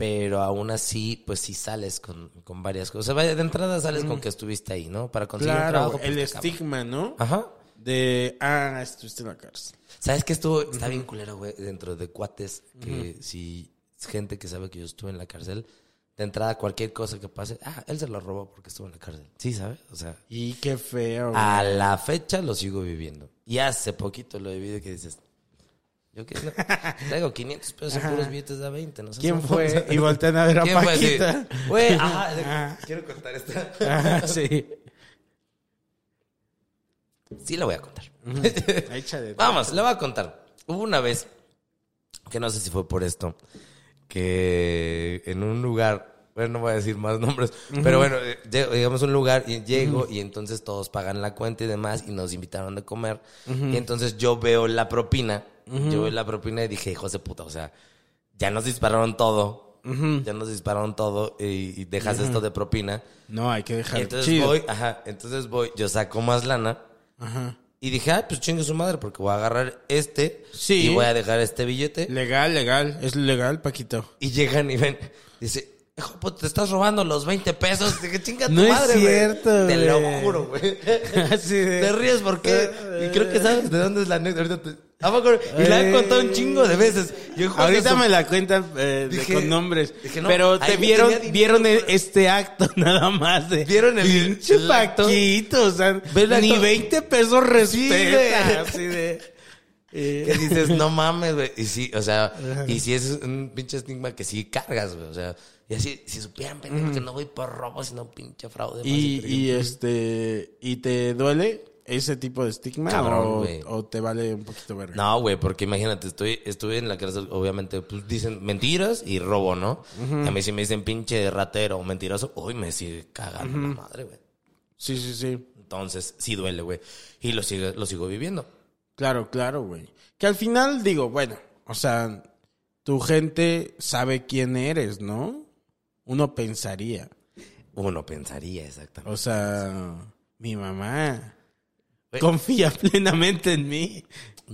pero aún así, pues sí sales con, con varias cosas. Vaya, de entrada sales con que estuviste ahí, ¿no? Para conseguir un trabajo. pues, el estigma, ¿no? Ajá. De, ah, estuviste en la cárcel. ¿Sabes qué estuvo? Está bien culero, güey, dentro de cuates, que si gente que sabe que yo estuve en la cárcel, de entrada cualquier cosa que pase, ah, él se lo robó porque estuvo en la cárcel. Sí, ¿sabes? O sea, Y qué feo. a güey. la fecha lo sigo viviendo. Y hace poquito lo viví que dices, yo que no, traigo 500 pesos en puros billetes de a 20, no sé ¿Quién fue? Y voltean a ver a ¿Quién fue? Sí. Paquita. Güey, ajá, quiero contar esta. Sí. Sí, la voy a contar. Vamos, la voy a contar. Hubo una vez, que no sé si fue por esto, que en un lugar, bueno, no voy a decir más nombres, pero bueno, eh, lle- llegamos a un lugar y llego y entonces todos pagan la cuenta y demás y nos invitaron a comer. Y entonces yo veo la propina, yo veo la propina y dije, hijos de puta, o sea, ya nos dispararon todo. Ya nos dispararon todo y, y dejas esto de propina. No, hay que dejar. Entonces chido. voy, ajá, entonces voy, yo saco más lana Ajá. y dije, ah, pues chingue su madre, porque voy a agarrar este Sí. y voy a dejar este billete. Legal, legal. Es legal, Paquito. Y llegan y ven, dice, pues te estás robando los 20 pesos. Dije, chinga tu No es madre, güey". cierto, Te lo güey. juro, güey. Así de- Te ríes porque, y creo que sabes de dónde es la anécdota. Ahorita te-. Y la han contado un chingo de veces. Yo, Ahorita su- me la cuentan eh, con nombres. dije, no, pero te vieron, vieron este acto nada más de. ¿Vieron el- pinche acto? Paquito, o sea, ni acto. 20 pesos respeta. güey. así de. eh, que dices, no mames, güey. Y sí, o sea, y sí es un pinche estigma que sí cargas, güey. O sea, y así, si supieran, pendejo, que no voy por robo, sino pinche fraude. y, y este. ¿Y te duele ese tipo de estigma? Cabrón, o, güey. o te vale un poquito verga? No, güey, porque imagínate, estoy, estuve en la cárcel, obviamente, pues dicen mentiras y robo, ¿no? A mí si me dicen pinche ratero o mentiroso, uy, me sigue cagando la madre, güey. Sí, sí, sí. Entonces, sí duele, güey. Y lo sigo, lo sigo viviendo. Claro, claro, güey. Que al final digo, bueno, o sea, tu gente sabe quién eres, ¿no? Uno pensaría. Uno pensaría, exactamente. O sea, mi mamá Güey. confía plenamente en mí.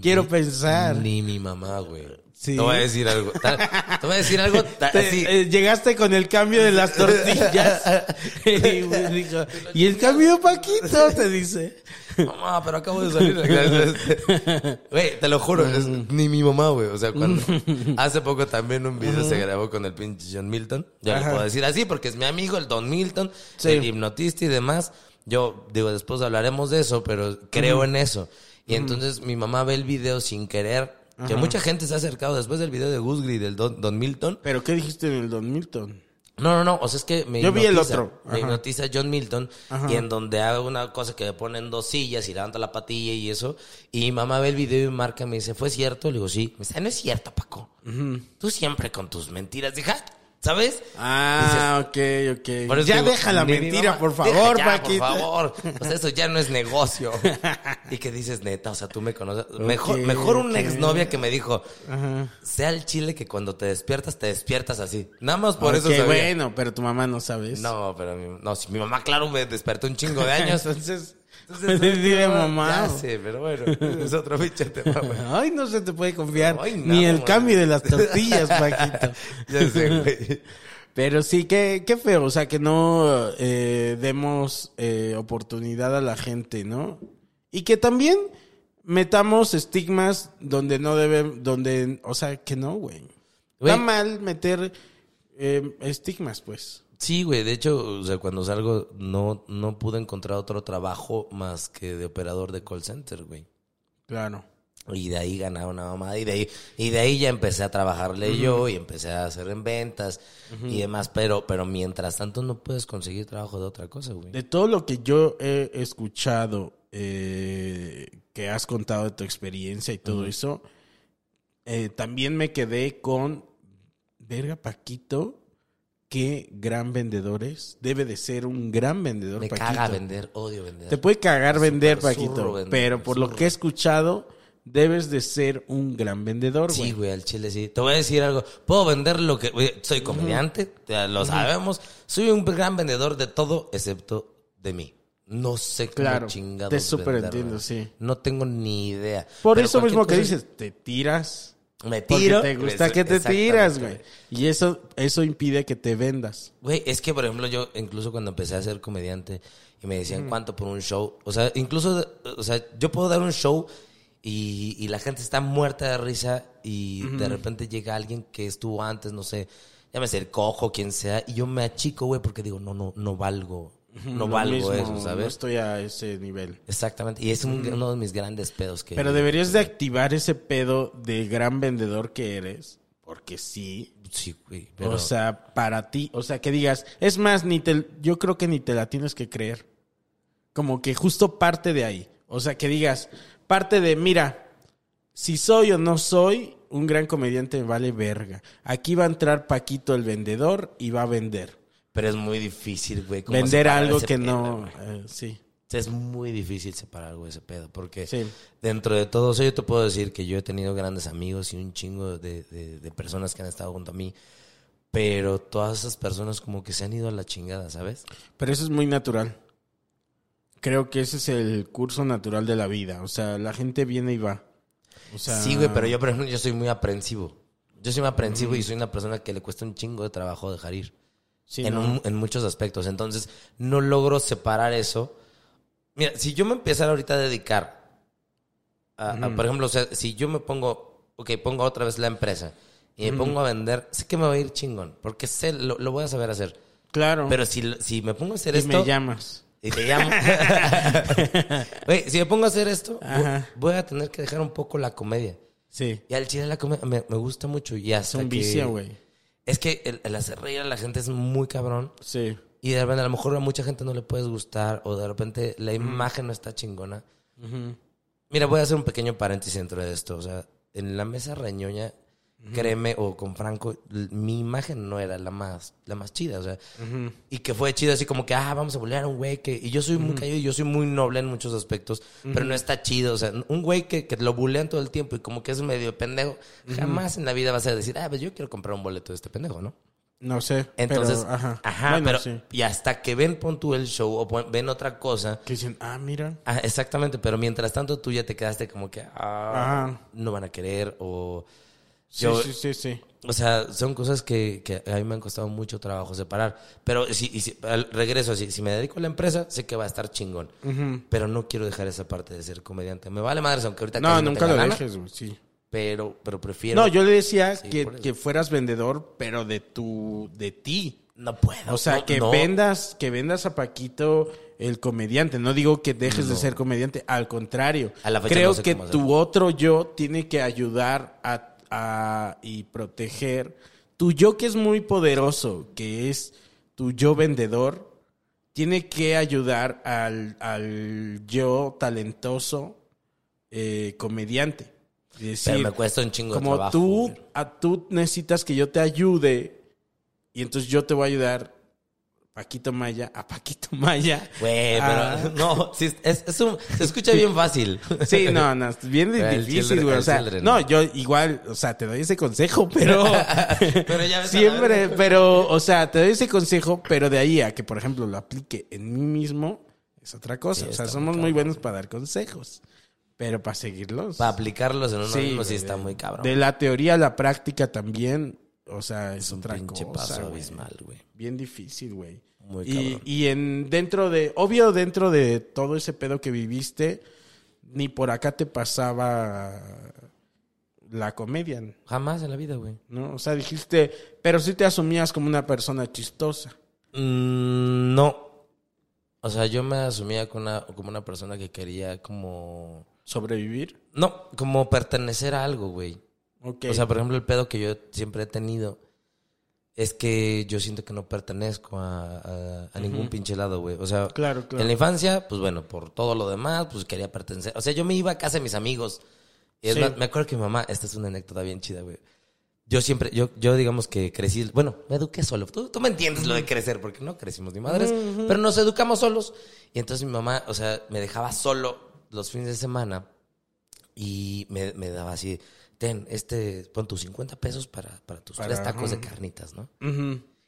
Quiero pensar. Ni mi mamá, güey. Sí. Te voy a decir algo. Te voy a decir algo Te- eh, llegaste con el cambio de las tortillas. y, dijo, "¿Y el cambio Paquito, te dice. Mamá, pero acabo de salir. Güey, te lo juro, es- ni mi mamá, güey. O sea, cuando hace poco también un video se grabó con el pinche John Milton. Ya le puedo decir así porque es mi amigo, el Don Milton, Sí. el hipnotista y demás. Yo digo, después hablaremos de eso, pero creo en eso. Y entonces mi mamá ve el video sin querer. Que mucha gente se ha acercado después del video de Gusgri del Don, Don Milton. ¿Pero qué dijiste en el Don Milton? No, no, no. O sea, es que me Yo vi el hipnotiza- otro. Me hipnotiza John Milton. Ajá. Y en donde hago una cosa que me ponen dos sillas y levanta la patilla y eso. Y mi mamá ve el video y marca y me dice, ¿fue cierto? Le digo, sí. Me dice, no es cierto, Paco. Tú siempre con tus mentiras. Dije, "Ah", ¿sabes? Ah, ok, ok. Eso Ya digo, deja la mentira, mamá, por "Deja favor, ya, Paquito. Por favor. O sea, eso ya no es negocio. y que dices, neta, o sea, tú me conoces. Mejor, Ok, mejor una ok. exnovia que me dijo, Ajá. sea el chile que cuando te despiertas, te despiertas así. Nada más por eso Ok, sabía. bueno, pero tu mamá no sabes. No, pero mi, no, si mi mamá, claro, me despertó un chingo de años. Entonces, Entonces, dile mamá. Ya sé, pero bueno, es otro tema, güey. Ay, no se te puede confiar. Ay, no, Ni el cambio de las tortillas, Paquito. Ya sé, güey. Pero sí, qué, qué feo. O sea, que no eh, demos eh, oportunidad a la gente, ¿no? Y que también metamos estigmas donde no deben, donde, o sea, que no, güey. Güey. Está mal meter eh, estigmas, pues. Sí, güey, de hecho, o sea, cuando salgo no, no pude encontrar otro trabajo más que de operador de call center, güey. Claro. Y de ahí ganaba una mamada y de ahí, y de ahí ya empecé a trabajarle yo y empecé a hacer en ventas y demás, pero, pero mientras tanto no puedes conseguir trabajo de otra cosa, güey. De todo lo que yo he escuchado, eh, que has contado de tu experiencia y todo eso, eh, también me quedé con, verga Paquito, qué gran vendedor es. Debe de ser un gran vendedor, Me Paquito. caga vender, odio vender. Te puede cagar vender, Paquito, vender, pero por lo que he escuchado, debes de ser un gran vendedor, güey. Sí, güey, al chile sí. Te voy a decir algo. Puedo vender lo que... soy comediante, lo sabemos. Soy un gran vendedor de todo excepto de mí. No sé cómo Claro, chingados te súper entiendo, sí. No tengo ni idea. Por Pero eso mismo que cosa- dices, te tiras. Me Porque tiro. te gusta que te tiras, güey. Y eso, eso impide que te vendas. Güey, es que, por ejemplo, yo incluso cuando empecé a ser comediante y me decían cuánto por un show, o sea, incluso, o sea, yo puedo dar un show y, y la gente está muerta de risa y de repente llega alguien que estuvo antes, no sé, llámese el cojo, quien sea, y yo me achico, güey, porque digo, no, no, no valgo, no Lo valgo mismo, eso, No ¿sabes? estoy a ese nivel. Exactamente, y es un- uno de mis grandes pedos que... Pero deberías de activar ese pedo de gran vendedor que eres. Porque sí. Sí, güey, pero... O sea, para ti. O sea, que digas. Es más, ni te, yo creo que ni te la tienes que creer. Como que justo parte de ahí. O sea, que digas. Parte de, mira, si soy o no soy, un gran comediante me vale verga. Aquí va a entrar Paquito el vendedor y va a vender. Pero es muy difícil, güey. Vender algo que pedo, no. eh, sí. Es muy difícil separar algo de ese pedo, porque Sí. dentro de todo eso yo te puedo decir que yo he tenido grandes amigos y un chingo de, de- de personas que han estado junto a mí, pero todas esas personas como que se han ido a la chingada, ¿sabes? Pero eso es muy natural. Creo que ese es el curso natural de la vida. O sea, la gente viene y va. O sea, Sí, güey, pero yo, por ejemplo, yo soy muy aprensivo. Yo soy muy aprensivo y soy una persona que le cuesta un chingo de trabajo dejar ir. Sí, en, no. un- en muchos aspectos. Entonces, no logro separar eso. Mira, si yo me empezara ahorita a dedicar a- a- por ejemplo, o sea, si yo me pongo, ok, pongo otra vez la empresa y me pongo a vender, sé que me va a ir chingón, porque sé, lo, lo voy a saber hacer. Claro. Pero si, si me pongo a hacer y esto... me llamas. Y te llamo. Si me pongo a hacer esto, voy- Ajá. voy a tener que dejar un poco la comedia. Sí. Y al chile la comedia me, me gusta mucho. Y Es hasta un que- vicio, güey. Es que el, el hacer reír a la gente es muy cabrón. Sí. Y de repente a lo mejor a mucha gente no le puedes gustar. O de repente la imagen no está chingona. Mira, voy a hacer un pequeño paréntesis dentro de esto. O sea, en la mesa reñoña, créeme, o con Franco, mi imagen no era la más, la más chida. O sea, y que fue chido así como que, ah, vamos a bolear a un güey que... Y yo soy muy caído y yo soy muy noble en muchos aspectos, pero no está chido. O sea, un güey que, que lo bulean todo el tiempo y como que es medio pendejo, jamás en la la vas a decir, ah, pues yo quiero comprar un boleto de este pendejo, ¿no? No sé. Entonces, pero, ajá. ajá, Bueno, pero sí. y hasta que ven pon tú el show o pon- ven otra cosa, Que dicen, ah, mira. ah, exactamente, pero mientras tanto tú ya te quedaste como que ah, Ajá. no van a querer o yo- sí, sí, sí. o sea, son cosas que, que a mí me han costado mucho trabajo separar. Pero si, y si- al regreso si me dedico a la empresa, sé que va a estar chingón. Pero no quiero dejar esa parte de ser comediante. Me vale madres, aunque ahorita No, nunca lo lana, dejes, güey, sí. Pero, pero prefiero. No, yo le decía Sí, que, que fueras vendedor, pero de tu, de ti. no puedo. O sea, no, que no. vendas, que vendas a Paquito el comediante. No digo que dejes de ser comediante, al contrario. A la fecha Creo sé que tu otro yo tiene que ayudar a, a- y proteger. Tu yo que es muy poderoso, que es tu yo vendedor, tiene que ayudar al, al yo talentoso eh, comediante. Es decir, Pero me cuesta un chingo de como trabajo. tú, a, tú necesitas que yo te ayude y entonces yo te voy a ayudar, Paquito Maya, a Paquito Maya. Güey, Ah. pero no, sí, es, es un, se escucha bien fácil. Sí, no, no, es bien El difícil, güey. O sea, children. no, yo igual, o sea, te doy ese consejo, pero... Pero ya ves siempre, pero, o sea, te doy ese consejo, pero de ahí a que, por ejemplo, lo aplique en mí mismo, es otra cosa. Sí, o sea, somos muy buenos para dar consejos, pero para seguirlos... Para aplicarlos en uno mismo sí está muy cabrón. De la teoría a la práctica también, o sea, es, es un otra pinche cosa, paso güey. abismal, güey. Bien difícil, güey. Muy Y, cabrón. y en dentro de, obvio, dentro de todo ese pedo que viviste, ni por acá te pasaba la comedia, Jamás en la vida, güey. ¿no? O sea, dijiste, pero sí te asumías como una persona chistosa. Mm, no. O sea, yo me asumía como una, como una persona que quería como... ¿Sobrevivir? No, como pertenecer a algo, güey. Ok. O sea, por ejemplo, el pedo que yo siempre he tenido es que yo siento que no pertenezco a, a- a ningún pinche lado, güey. O sea, Claro, claro. en la infancia, pues bueno, por todo lo demás, pues quería pertenecer. O sea, yo me iba a casa de mis amigos. Y Sí. más, me acuerdo que mi mamá, esta es una anécdota bien chida, güey. Yo siempre, yo, yo digamos que crecí, bueno, me eduqué solo. Tú, tú me entiendes lo de crecer, porque no crecimos ni madres, pero nos educamos solos. Y entonces mi mamá, o sea, me dejaba solo los fines de semana y me, me daba así, ten, este, pon tus 50 pesos para, para tus Para- tres tacos de carnitas, ¿no?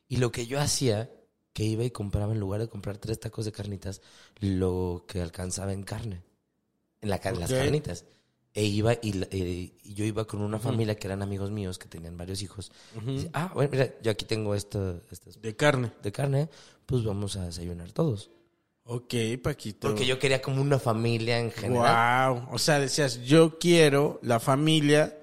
Y lo que yo hacía, que iba y compraba, en lugar de comprar tres tacos de carnitas, lo que alcanzaba en carne, en, la, en las carnitas. E iba y, eh, y yo iba con una familia que eran amigos míos que tenían varios hijos. Y dice, ah, bueno, mira, yo aquí tengo esto, estas De carne. de carne, pues vamos a desayunar todos. Ok, Paquito. Porque yo quería como una familia en general. Wow. O sea, decías, yo quiero la familia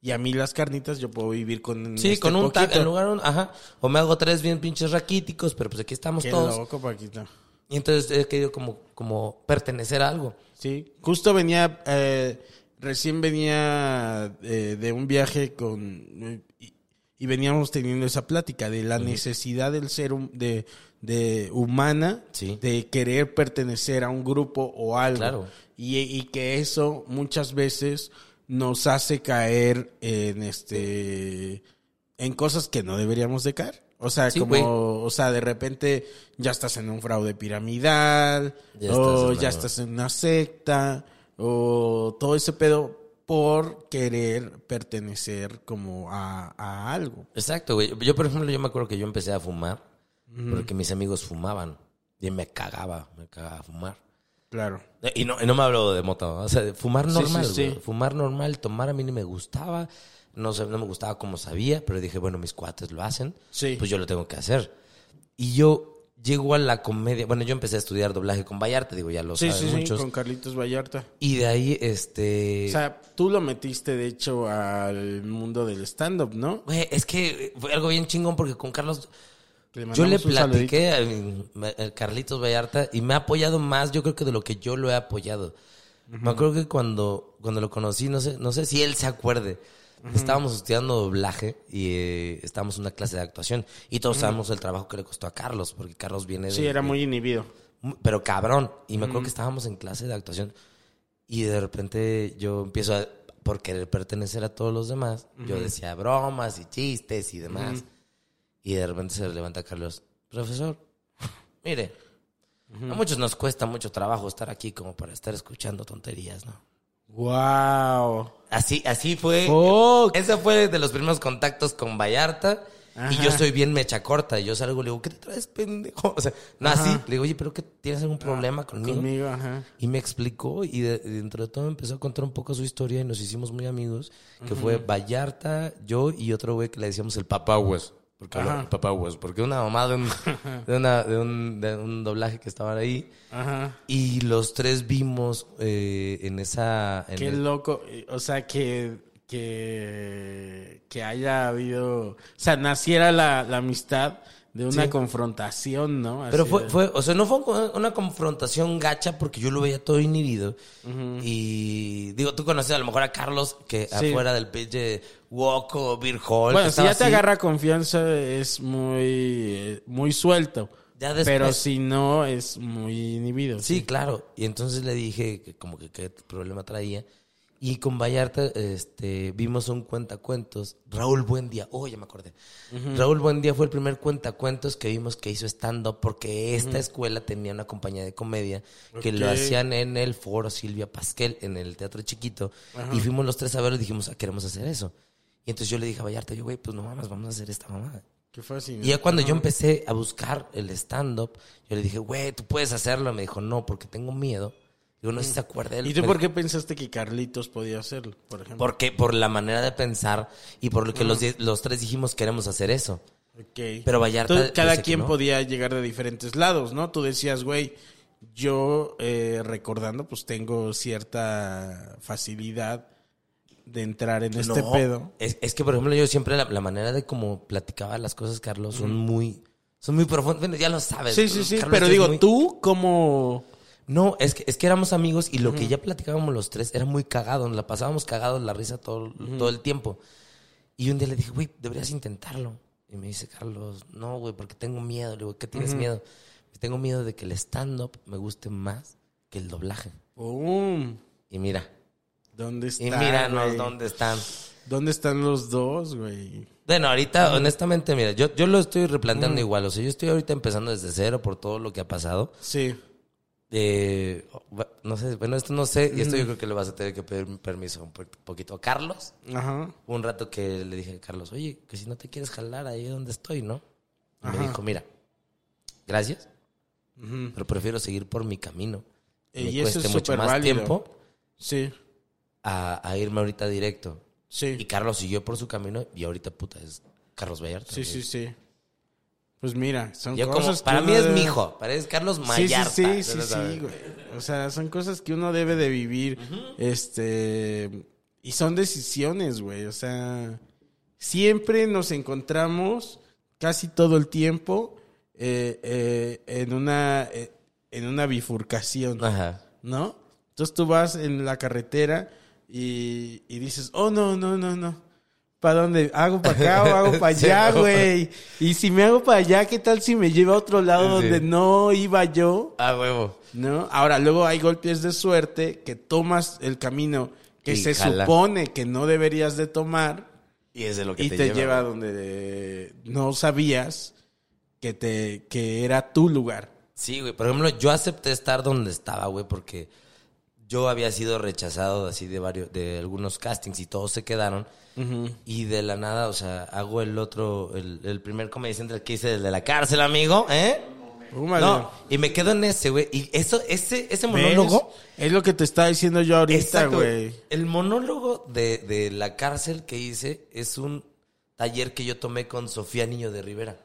y a mí las carnitas yo puedo vivir con Sí, este con un taco, en lugar de un, ajá, o me hago tres bien pinches raquíticos, pero pues aquí estamos Qué todos. loco, Paquito. Y entonces he querido como, como pertenecer a algo. Sí, justo venía, eh, recién venía eh, de un viaje con y, y veníamos teniendo esa plática de la necesidad del ser de, de humana Sí. de querer pertenecer a un grupo o algo Claro. y, y que eso muchas veces nos hace caer en este en cosas que no deberíamos de caer. O sea, Sí, como, o sea, de repente ya estás en un fraude piramidal, Ya o estás ya estás en una secta, o todo ese pedo por querer pertenecer como a, a algo. Exacto, güey. Yo, por ejemplo, yo me acuerdo que yo empecé a fumar porque mis amigos fumaban y me cagaba, me cagaba fumar. Claro. Eh, Y no, y no me hablo de mota, o sea, de fumar normal, sí, sí. Fumar normal, tomar a mí no me gustaba, no, sé, no me gustaba como sabía, pero dije, bueno, mis cuates lo hacen, Sí. pues yo lo tengo que hacer. Y yo, llego a la comedia. Bueno, yo empecé a estudiar doblaje con Vallarta, digo, ya lo Sí, saben sí, sí, muchos. con Carlitos Vallarta. Y de ahí, este... O sea, tú lo metiste, de hecho, al mundo del stand-up, ¿no? Güey, es que fue algo bien chingón porque con Carlos... Le Yo le platiqué a a Carlitos Vallarta y me ha apoyado más, yo creo que de lo que yo lo he apoyado. Me acuerdo que cuando, cuando lo conocí, no sé, no sé si él se acuerde. Estábamos estudiando doblaje y eh, estábamos en una clase de actuación. Y todos sabemos el trabajo que le costó a Carlos, porque Carlos viene de. Sí, era muy inhibido. Pero cabrón. Y me acuerdo que estábamos en clase de actuación. Y de repente yo empiezo a. Por querer pertenecer a todos los demás, yo decía bromas y chistes y demás. Y de repente se levanta Carlos. Profesor, mire, a muchos nos cuesta mucho trabajo estar aquí como para estar escuchando tonterías, ¿no? ¡Wow! Así, así fue. Fuck. Ese fue de los primeros contactos con Vallarta. Y yo soy bien mecha corta. Y yo salgo y le digo, ¿qué te traes, pendejo? O sea, no así. Le digo, oye, ¿pero qué? ¿Tienes algún problema conmigo? Conmigo, ajá. Y me explicó y de- dentro de todo empezó a contar un poco su historia y nos hicimos muy amigos, que fue Vallarta, yo y otro güey que le decíamos el Papaguas. Porque el Papaguas, porque una mamá de un, de, una- de un, de un doblaje que estaban ahí. Ajá. Y los tres vimos eh, en esa... en Qué el- loco. O sea, que, que, que haya habido... O sea, naciera la, la amistad de una Sí. confrontación, ¿no? Pero fue, de- fue, o sea, no fue una confrontación gacha porque yo lo veía todo inhibido. Y digo, tú conoces a lo mejor a Carlos que Sí. afuera del pinche Woco, Beer Hall. Bueno, si ya te agarra confianza es muy, muy suelto. Ya después- Pero si no, es muy inhibido. Sí, claro. Y entonces le dije que como que qué problema traía. Y con Vallarta este, vimos un cuentacuentos. Raúl Buendía. Oh, ya me acordé. Raúl Buendía fue el primer cuentacuentos que vimos que hizo stand-up porque esta escuela tenía una compañía de comedia que lo hacían en el foro Silvia Pasquel, en el Teatro Chiquito. Y fuimos los tres a verlo y dijimos, ah, queremos hacer eso. Y entonces yo le dije a Vallarta, yo, güey, pues no mames, vamos a hacer esta mamada. Qué fácil. Y ya cuando yo empecé a buscar el stand-up, yo le dije, güey, tú puedes hacerlo. Me dijo, no, porque tengo miedo. Digo, no sé si se acuerda él. ¿Y tú por qué pensaste que Carlitos podía hacerlo, por ejemplo? Porque por la manera de pensar y por lo que los, die- los tres dijimos queremos hacer eso. Ok. Pero Vallarta Tú- cada quien no. podía llegar de diferentes lados, ¿no? Tú decías, güey, yo eh, recordando, pues tengo cierta facilidad de entrar en este No, pedo. Es, es que, por ejemplo, yo siempre la, la manera de cómo platicaba las cosas, Carlos, son muy... Son muy profundas. Bueno, ya lo sabes. Sí, sí, sí, Carlos pero digo, muy- tú como... No, es que, es que éramos amigos y lo que ya platicábamos los tres era muy cagado. Nos la pasábamos cagados la risa todo, todo el tiempo. Y un día le dije, güey, deberías intentarlo. Y me dice Carlos, no, güey, porque tengo miedo. Le digo, ¿qué tienes miedo? Tengo miedo de que el stand-up me guste más que el doblaje. ¡Pum! Y mira, ¿Dónde está? y míranos dónde están. ¿Dónde están los dos, güey? Bueno, ahorita, honestamente, mira, yo, yo lo estoy replanteando igual. O sea, yo estoy ahorita empezando desde cero por todo lo que ha pasado. Sí. Eh, no sé, bueno, esto no sé, y esto yo creo que le vas a tener que pedir permiso un po- poquito a Carlos. Ajá. Un rato que le dije a Carlos, oye, que si no te quieres jalar ahí donde estoy, ¿no? Y me dijo, mira, gracias, pero prefiero seguir por mi camino. Eh, Me y eso cueste es mucho más válido. tiempo Sí. a, a irme ahorita directo. Sí. Y Carlos siguió por su camino y ahorita, puta, es Carlos Vallarta. Sí, sí, sí. Pues mira, son Yo como, cosas que para uno mí es debe- mi hijo, para es Carlos Sí, sí, sí, sí, sí, sabes. güey. O sea, son cosas que uno debe de vivir. Este. Y son decisiones, güey. O sea, siempre nos encontramos casi todo el tiempo eh, eh, en una eh, en una bifurcación. Ajá. ¿no? Entonces tú vas en la carretera y, y dices, oh, no, no, no, no. ¿Para dónde? ¿Hago para acá o hago para allá, güey? Y si me hago para allá, ¿qué tal si me lleva a otro lado Sí. donde no iba yo? Ah, huevo. ¿No? Ahora, luego hay golpes de suerte que tomas el camino que Y se jala. supone que no deberías de tomar Y es de lo que y te, te, lleva. lleva, güey. donde no sabías que, te, que era tu lugar. Sí, güey. Por ejemplo, yo acepté estar donde estaba, güey, porque yo había sido rechazado así de varios, de algunos castings y todos se quedaron. Y de la nada, o sea, hago el otro, el, el primer Comedy Central que hice desde la cárcel, amigo, ¿eh? No, y me quedo en ese, güey. Y eso, ese, ese ¿Ves? monólogo. Es lo que te estaba diciendo yo ahorita, güey. El monólogo de, de la cárcel que hice es un taller que yo tomé con Sofía Niño de Rivera.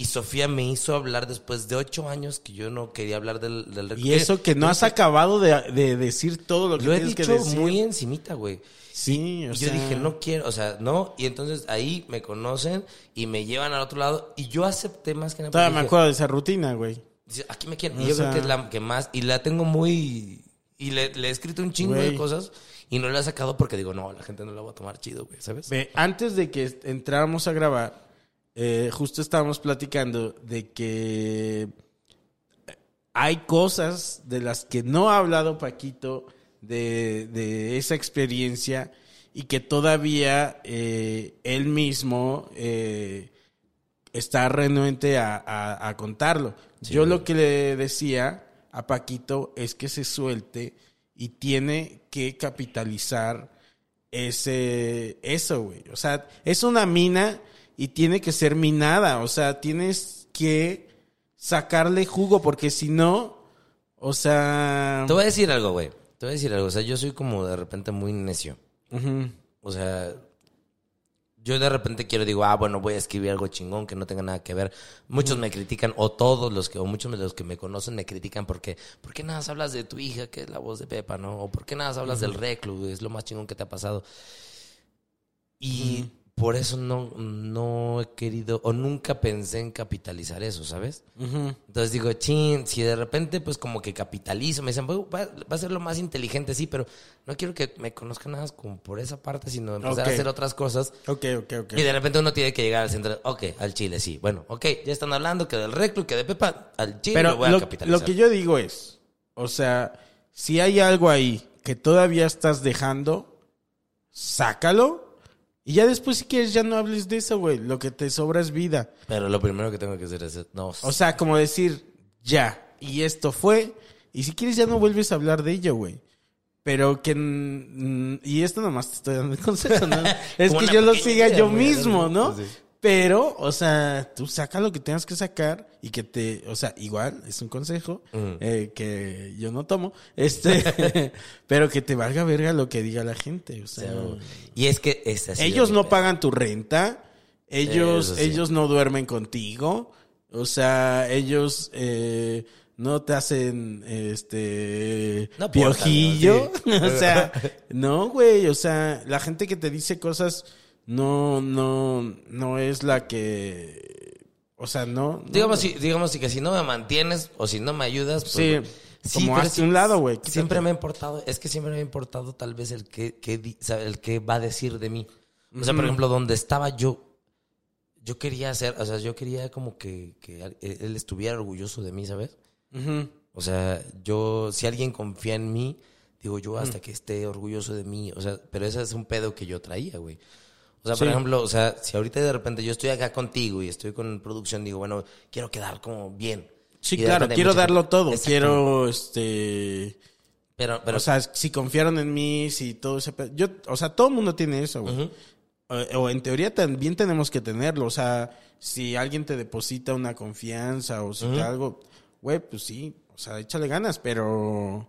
Y Sofía me hizo hablar después de ocho años que yo no quería hablar del, del Y eso que no has acabado de, de decir todo lo que Lo he dicho que decir. muy encimita, güey. Sí, o Y sea. yo dije, no quiero, o sea, no. Y entonces ahí me conocen y me llevan al otro lado. Y yo acepté más que nada. Todavía me dije, acuerdo de esa rutina, güey. Dice, aquí me quieren. Y yo sea- creo que es la que más. Y la tengo muy. Y le, le he escrito un chingo de cosas. Y no la he sacado porque digo, no, la gente no la va a tomar chido, güey, ¿sabes? Ve, antes de que entráramos a grabar, eh, justo estábamos platicando de que hay cosas de las que no ha hablado Paquito de, de esa experiencia y que todavía eh, él mismo eh, está renuente a, a- a contarlo. Yo lo que le decía a Paquito es que se suelte y tiene que capitalizar ese eso, güey. O sea, es una mina y tiene que ser minada. O sea, tienes que sacarle jugo porque si no, o sea, Te voy a decir algo, güey. Te voy a decir algo. O sea, yo soy como de repente muy necio. O sea, yo de repente quiero, digo, ah, bueno, voy a escribir algo chingón que no tenga nada que ver. Muchos me critican, o todos los que, o muchos de los que me conocen me critican porque, ¿por qué nada hablas de tu hija, que es la voz de Pepa, no? O ¿por qué nada hablas del reclu, es lo más chingón que te ha pasado? Y por eso no, no he querido, o nunca pensé en capitalizar eso, ¿sabes? Entonces digo, chin, si de repente pues como que capitalizo, me dicen, "Bueno, va, va a ser lo más inteligente, sí, pero no quiero que me conozcan nada más como por esa parte, sino empezar a hacer otras cosas. Ok, ok, ok. Y de repente uno tiene que llegar al centro, ok, al chile, sí. Bueno, ok, ya están hablando que del reclu, que de Pepa, al chile Pero lo voy a lo, capitalizar. lo que yo digo es, o sea, si hay algo ahí que todavía estás dejando, sácalo. Y ya después, si quieres, ya no hables de eso, güey. Lo que te sobra es vida. Pero lo primero que tengo que hacer es, no, O sea, como decir, ya, y esto fue. Y si quieres, ya no vuelves a hablar de ello, güey. Pero que. y esto nomás te estoy dando el consejo, ¿no? es que yo lo siga yo mismo. ¿no? Sí. Pero, o sea, tú saca lo que tengas que sacar y que te. O sea, igual, es un consejo Mm. eh, que yo no tomo. Este. pero que te valga verga lo que diga la gente. O sea. Y es que es así. Ellos no pagan tu renta, ellos, sí. ellos no duermen contigo, o sea, ellos eh, no te hacen este No piojillo, o sea, no, güey, o sea, la gente que te dice cosas no, no, no es la que, o sea, no. Digamos, si, digamos que si no me mantienes o si no me ayudas, pues, Sí, como hazte un lado, güey. Siempre me ha importado, es que siempre me ha importado tal vez el que, que el que va a decir de mí. O sea, por ejemplo, donde estaba yo, yo quería hacer, o sea, yo quería como que, que él estuviera orgulloso de mí, ¿sabes? O sea, yo, si alguien confía en mí, digo yo hasta que esté orgulloso de mí. O sea, pero ese es un pedo que yo traía, güey. O sea, por ejemplo, o sea, si ahorita de repente yo estoy acá contigo y estoy con producción, digo, bueno, quiero quedar como bien. Sí, claro, quiero darlo todo, quiero, este... Pero, pero, o sea, si confiaron en mí, si todo ese... Yo, o sea, todo el mundo tiene eso, güey. Ujú. o, o en teoría también tenemos que tenerlo. O sea, si alguien te deposita una confianza o si te algo, güey, pues sí, o sea, échale ganas, pero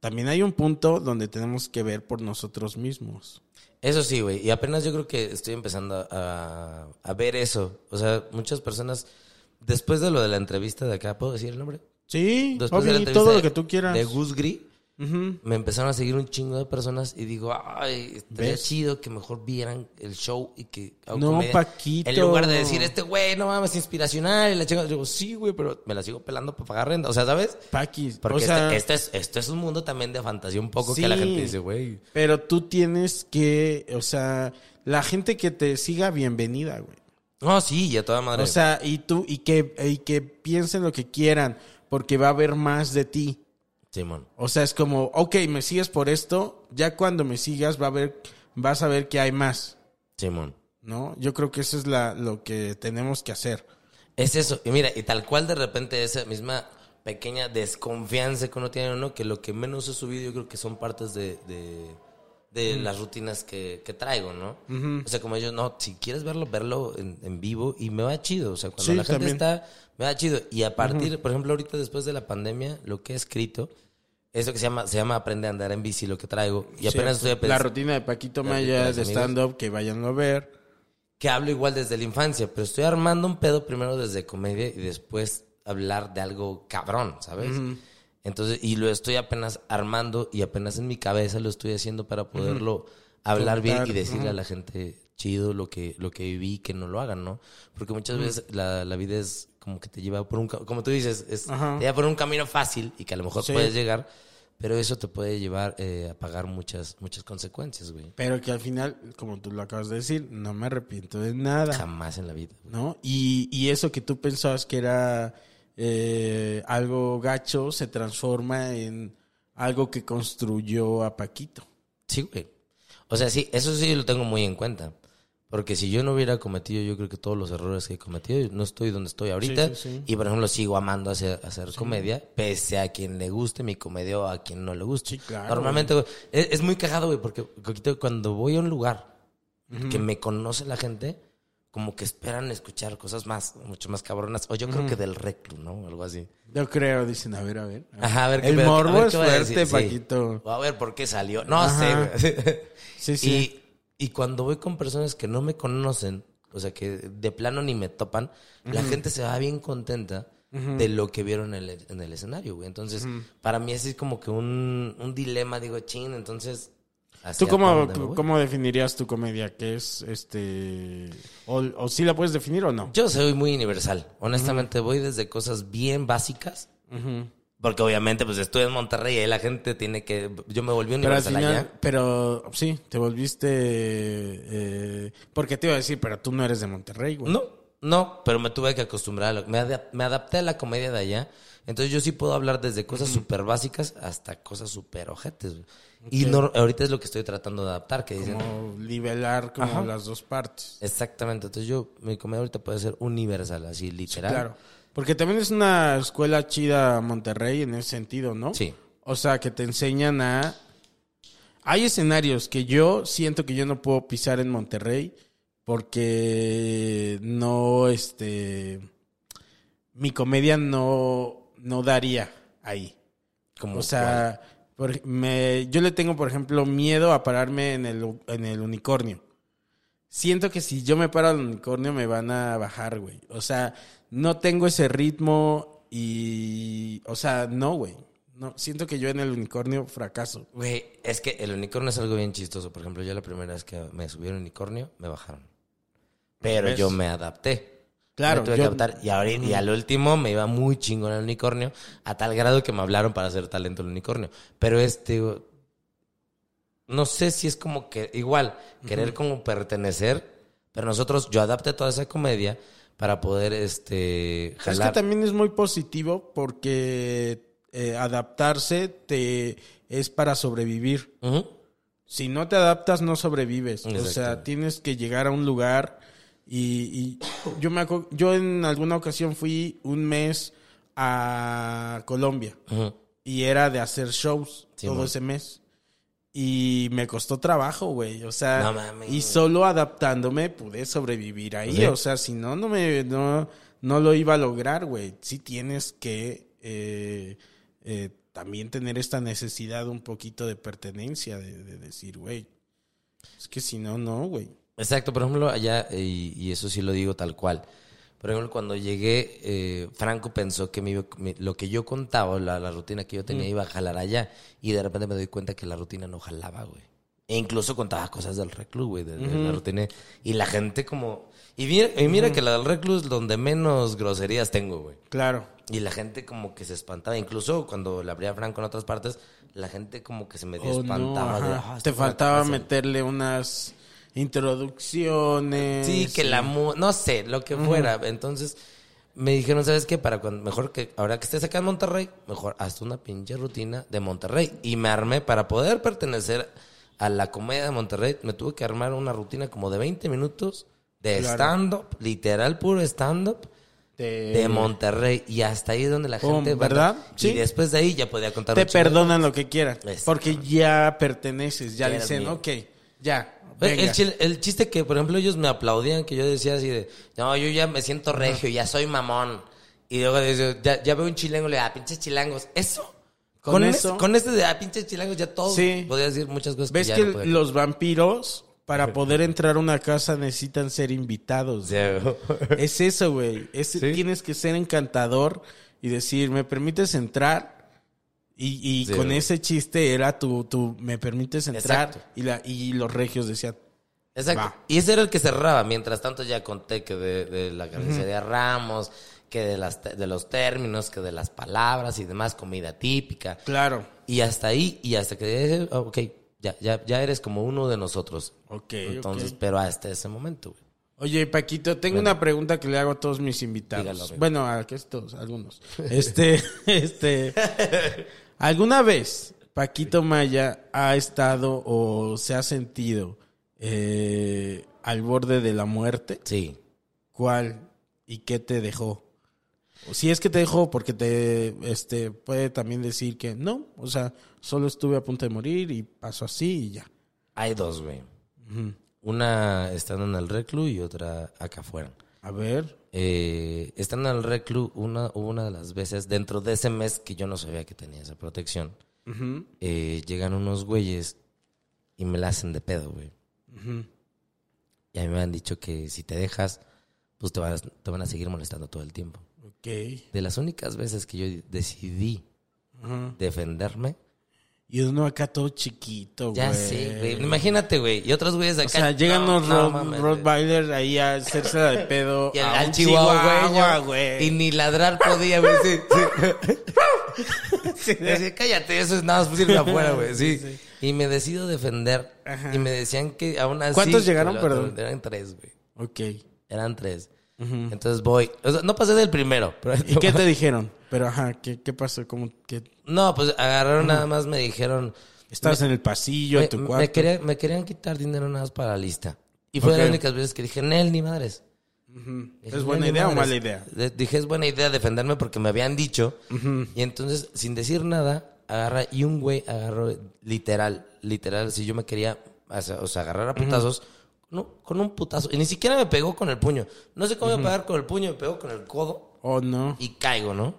también hay un punto donde tenemos que ver por nosotros mismos. Eso sí, güey. Y apenas yo creo que estoy empezando a, a ver eso. O sea, muchas personas, después de lo de la entrevista de acá, ¿puedo decir el nombre? Sí, Después de la todo lo de- que tú quieras. De Gus Gris, Me empezaron a seguir un chingo de personas y digo, ay, estaría ¿Ves? chido que mejor vieran el show y que... No, comedia". Paquito. En lugar de decir, este güey, no mames, inspiracional. Y la chingada, yo digo, sí, güey, pero me la sigo pelando para pagar renta. O sea, ¿sabes? Paquis, Porque o sea, este, este es, esto es un mundo también de fantasía un poco que la gente dice, güey. pero tú tienes que, o sea, la gente que te siga, bienvenida, güey. No, sí, ya toda madre. O sea, y tú, y que, y que piensen lo que quieran, porque va a haber más de ti. Simón. O sea, es como, ok, me sigues por esto, ya cuando me sigas va a ver, vas a ver que hay más, Simón. ¿no? Yo creo que eso es la, lo que tenemos que hacer. Es eso. Y mira, y tal cual de repente esa misma pequeña desconfianza que uno tiene uno, que lo que menos he subido yo creo que son partes de, de, de las rutinas que, que traigo, ¿no? O sea, como ellos, no, si quieres verlo, verlo en, en vivo y me va chido. O sea, cuando Sí, la gente también. está, me va chido. Y a partir, por ejemplo, ahorita después de la pandemia, lo que he escrito, eso que se llama, se llama Aprende a andar en bici, lo que traigo. Y apenas Sí, estoy La rutina de Paquito Maya de stand-up, que vayan a ver. que hablo igual desde la infancia, pero estoy armando un pedo primero desde comedia y después hablar de algo cabrón, ¿sabes? Entonces, y lo estoy apenas armando y apenas en mi cabeza lo estoy haciendo para poderlo hablar bien y decirle a la gente chido lo que, lo que viví, que no lo hagan, ¿no? Porque muchas veces la, la vida es como que te lleva por un, como tú dices, es, te lleva por un camino fácil y que a lo mejor Sí. puedes llegar, pero eso te puede llevar eh, a pagar muchas, muchas consecuencias, güey. Pero que al final, como tú lo acabas de decir, no me arrepiento de nada. Jamás en la vida. güey. ¿no? Y, y eso que tú pensabas que era eh, algo gacho se transforma en algo que construyó a Paquito. Sí, güey. O sea, sí, eso sí lo tengo muy en cuenta. Porque si yo no hubiera cometido, yo creo que todos los errores que he cometido, no estoy donde estoy ahorita. Sí, sí, sí. Y por ejemplo, sigo amando hacer, hacer comedia, pese a quien le guste mi comedia o a quien no le guste. Claro, Normalmente, güey, es, es muy cagado, güey, porque Coquito, cuando voy a un lugar que me conoce la gente, como que esperan escuchar cosas más, mucho más cabronas. O yo creo que del reclu, ¿no? Algo así. Yo creo, dicen, a ver, a ver. a ver. Ajá, a ver qué El morbo es fuerte, sí. Paquito. O a ver por qué salió. No Ajá. sé. Sí, sí. Y, y cuando voy con personas que no me conocen, o sea, que de plano ni me topan, la gente se va bien contenta de lo que vieron en el, en el escenario, güey. Entonces, para mí así es como que un, un dilema, digo, chin, entonces... ¿Tú ¿hacia cómo, cómo definirías tu comedia? ¿Qué es este... O, o sí la puedes definir o no? Yo soy muy universal. Honestamente, voy desde cosas bien básicas. Porque obviamente, pues estoy en Monterrey y ahí la gente tiene que... Yo me volví Pero al final, allá. pero sí, te volviste... Eh, porque te iba a decir, pero tú no eres de Monterrey, güey. No, no, pero me tuve que acostumbrar. a lo- me, me adapté a la comedia de allá. Entonces yo sí puedo hablar desde cosas súper básicas hasta cosas súper ojetes. güey. Y no, ahorita es lo que estoy tratando de adaptar, que dicen... Como nivelar como Ajá. las dos partes. Exactamente, entonces yo, mi comedia ahorita puede ser universal, así literal. Claro. Porque también es una escuela chida Monterrey en ese sentido, ¿no? Sí. O sea, que te enseñan a... Hay escenarios que yo siento que yo no puedo pisar en Monterrey porque no, este... Mi comedia no, no daría ahí. Como O sea, por- me, yo le tengo, por ejemplo, miedo a pararme en el, en el unicornio. Siento que si yo me paro al unicornio me van a bajar, güey. O sea, no tengo ese ritmo y... O sea, no, güey. No, siento que yo en el unicornio fracaso. Güey, es que el unicornio es algo bien chistoso. Por ejemplo, yo la primera vez que me subí al unicornio, me bajaron. Pero ¿Ves? yo me adapté. Claro, Me tuve yo- que adaptar. Y, ahora, y al último me iba muy chingón el unicornio, a tal grado que me hablaron para hacer talento el unicornio. Pero este, no sé si es como que, igual, querer como pertenecer, pero nosotros, yo adapté toda esa comedia para poder, este, Es jalar. que también es muy positivo porque eh, adaptarse te es para sobrevivir. Si no te adaptas, no sobrevives. O sea, tienes que llegar a un lugar y, y yo me yo en alguna ocasión fui un mes a Colombia y era de hacer shows Sí, todo man. ese mes. Y me costó trabajo, güey. O sea, No y solo adaptándome pude sobrevivir ahí. Sí. O sea, si no, no me, no, no lo iba a lograr, güey. Sí tienes que eh, eh, también tener esta necesidad un poquito de pertenencia, de, de decir, güey, es que si no, no, güey. Exacto, por ejemplo, allá, y, y eso sí lo digo tal cual. Por ejemplo, cuando llegué, eh, Franco pensó que me lo que yo contaba, la, la rutina que yo tenía, iba a jalar allá. Y de repente me doy cuenta que la rutina no jalaba, güey. E incluso contaba cosas del reclus, güey, de, de la rutina. Y la gente como... Y mira, y mira que la del reclus es donde menos groserías tengo, güey. Claro. Y la gente como que se espantaba. Incluso cuando la abría Franco en otras partes, la gente como que se medio Oh, no, espantaba. de. "Ah, Te faltaba acaso". meterle unas introducciones. Sí, que la mu no sé, lo que fuera. Entonces me dijeron, ¿sabes qué? Para cuando, mejor que ahora que estés acá en Monterrey, mejor hazte una pinche rutina de Monterrey. Y me armé para poder pertenecer a la comedia de Monterrey, me tuve que armar una rutina como de 20 minutos de Claro. stand-up, literal puro stand-up. De Monterrey y hasta ahí es donde la gente va- ¿verdad? Sí. Y después de ahí ya podía contar te perdonan lo que quieran. Porque ya perteneces, ya dicen, ok, ya. Venga. El, chiste que, por ejemplo, ellos me aplaudían, que yo decía así de, no, yo ya me siento regio, ya soy mamón. Y luego ya, ya veo un chilango, le digo, ah, pinches chilangos. Eso. Con Con, eso- con este de, ah, pinches chilangos, ya todo. Sí. Podía decir muchas cosas ¿Ves que no los vampiros para poder entrar a una casa necesitan ser invitados. Es eso, güey. Es, Sí. Tienes que ser encantador y decir, ¿me permites entrar? Y, y Sí, con güey. ese chiste era tu, tu ¿me permites entrar? Exacto. Y, la, y los regios decían, Exacto. Va. Y ese era el que cerraba. Mientras tanto ya conté que de, de la carnicería Ramos, que de, las, de los términos, que de las palabras y demás, comida típica. claro. Y hasta ahí, y hasta que, ah, ok, ya, ya, ya eres como uno de nosotros. Ok, Entonces, pero hasta ese momento, güey. Oye, Paquito, tengo una pregunta que le hago a todos mis invitados. Dígalo, bueno, a que estos, algunos. Este, este, ¿alguna vez Paquito Maya ha estado o se ha sentido eh, al borde de la muerte? Sí. ¿Cuál y qué te dejó? O si es que te dejó, porque te, este, puede también decir que no, o sea, solo estuve a punto de morir y pasó así y ya. Hay dos, güey. Una estando en el reclu y otra acá afuera. A ver, Eh, estando en el reclu, una, una de las veces, dentro de ese mes que yo no sabía que tenía esa protección, eh, llegan unos güeyes y me la hacen de pedo, güey. Y a mí me han dicho que si te dejas, pues te van, a, te van a seguir molestando todo el tiempo. De las únicas veces que yo decidí defenderme, Y uno acá todo chiquito, güey. ya sé, güey. Imagínate, güey. Y otros güeyes de O acá. sea, llegan no, los no Rod- mames, güey. Rottweiler ahí a hacerse de pedo Y al, chihuahua, güey. Y ni ladrar podía, güey. Sí, sí. Decía, cállate, eso es nada más irme afuera, güey. Sí. Y me decido defender. Ajá. Y me decían que aún así. ¿Cuántos llegaron, lo- perdón? Eran tres, güey. Ok. Eran tres. Entonces voy. O sea, no pasé del primero. Pero ¿Y qué te dijeron? Pero ajá, ¿qué, qué pasó? ¿Cómo que No, pues agarraron nada más, me dijeron. estabas en el pasillo, Me, en tu me cuarto? quería- me querían quitar dinero nada más para la lista. Y fue de las únicas veces que dije, Nel, ni madres. Dije, ¿Es buena "Nel, ni idea o madres". mala idea? Le- Dije, es buena idea defenderme porque me habían dicho. Y entonces, sin decir nada, agarra y un güey agarró literal, literal, si yo me quería, o sea, agarrar a putazos, no, con un putazo. Y ni siquiera me pegó con el puño. No sé cómo a pegar con el puño, me pegó con el codo Oh, no. y caigo, ¿no?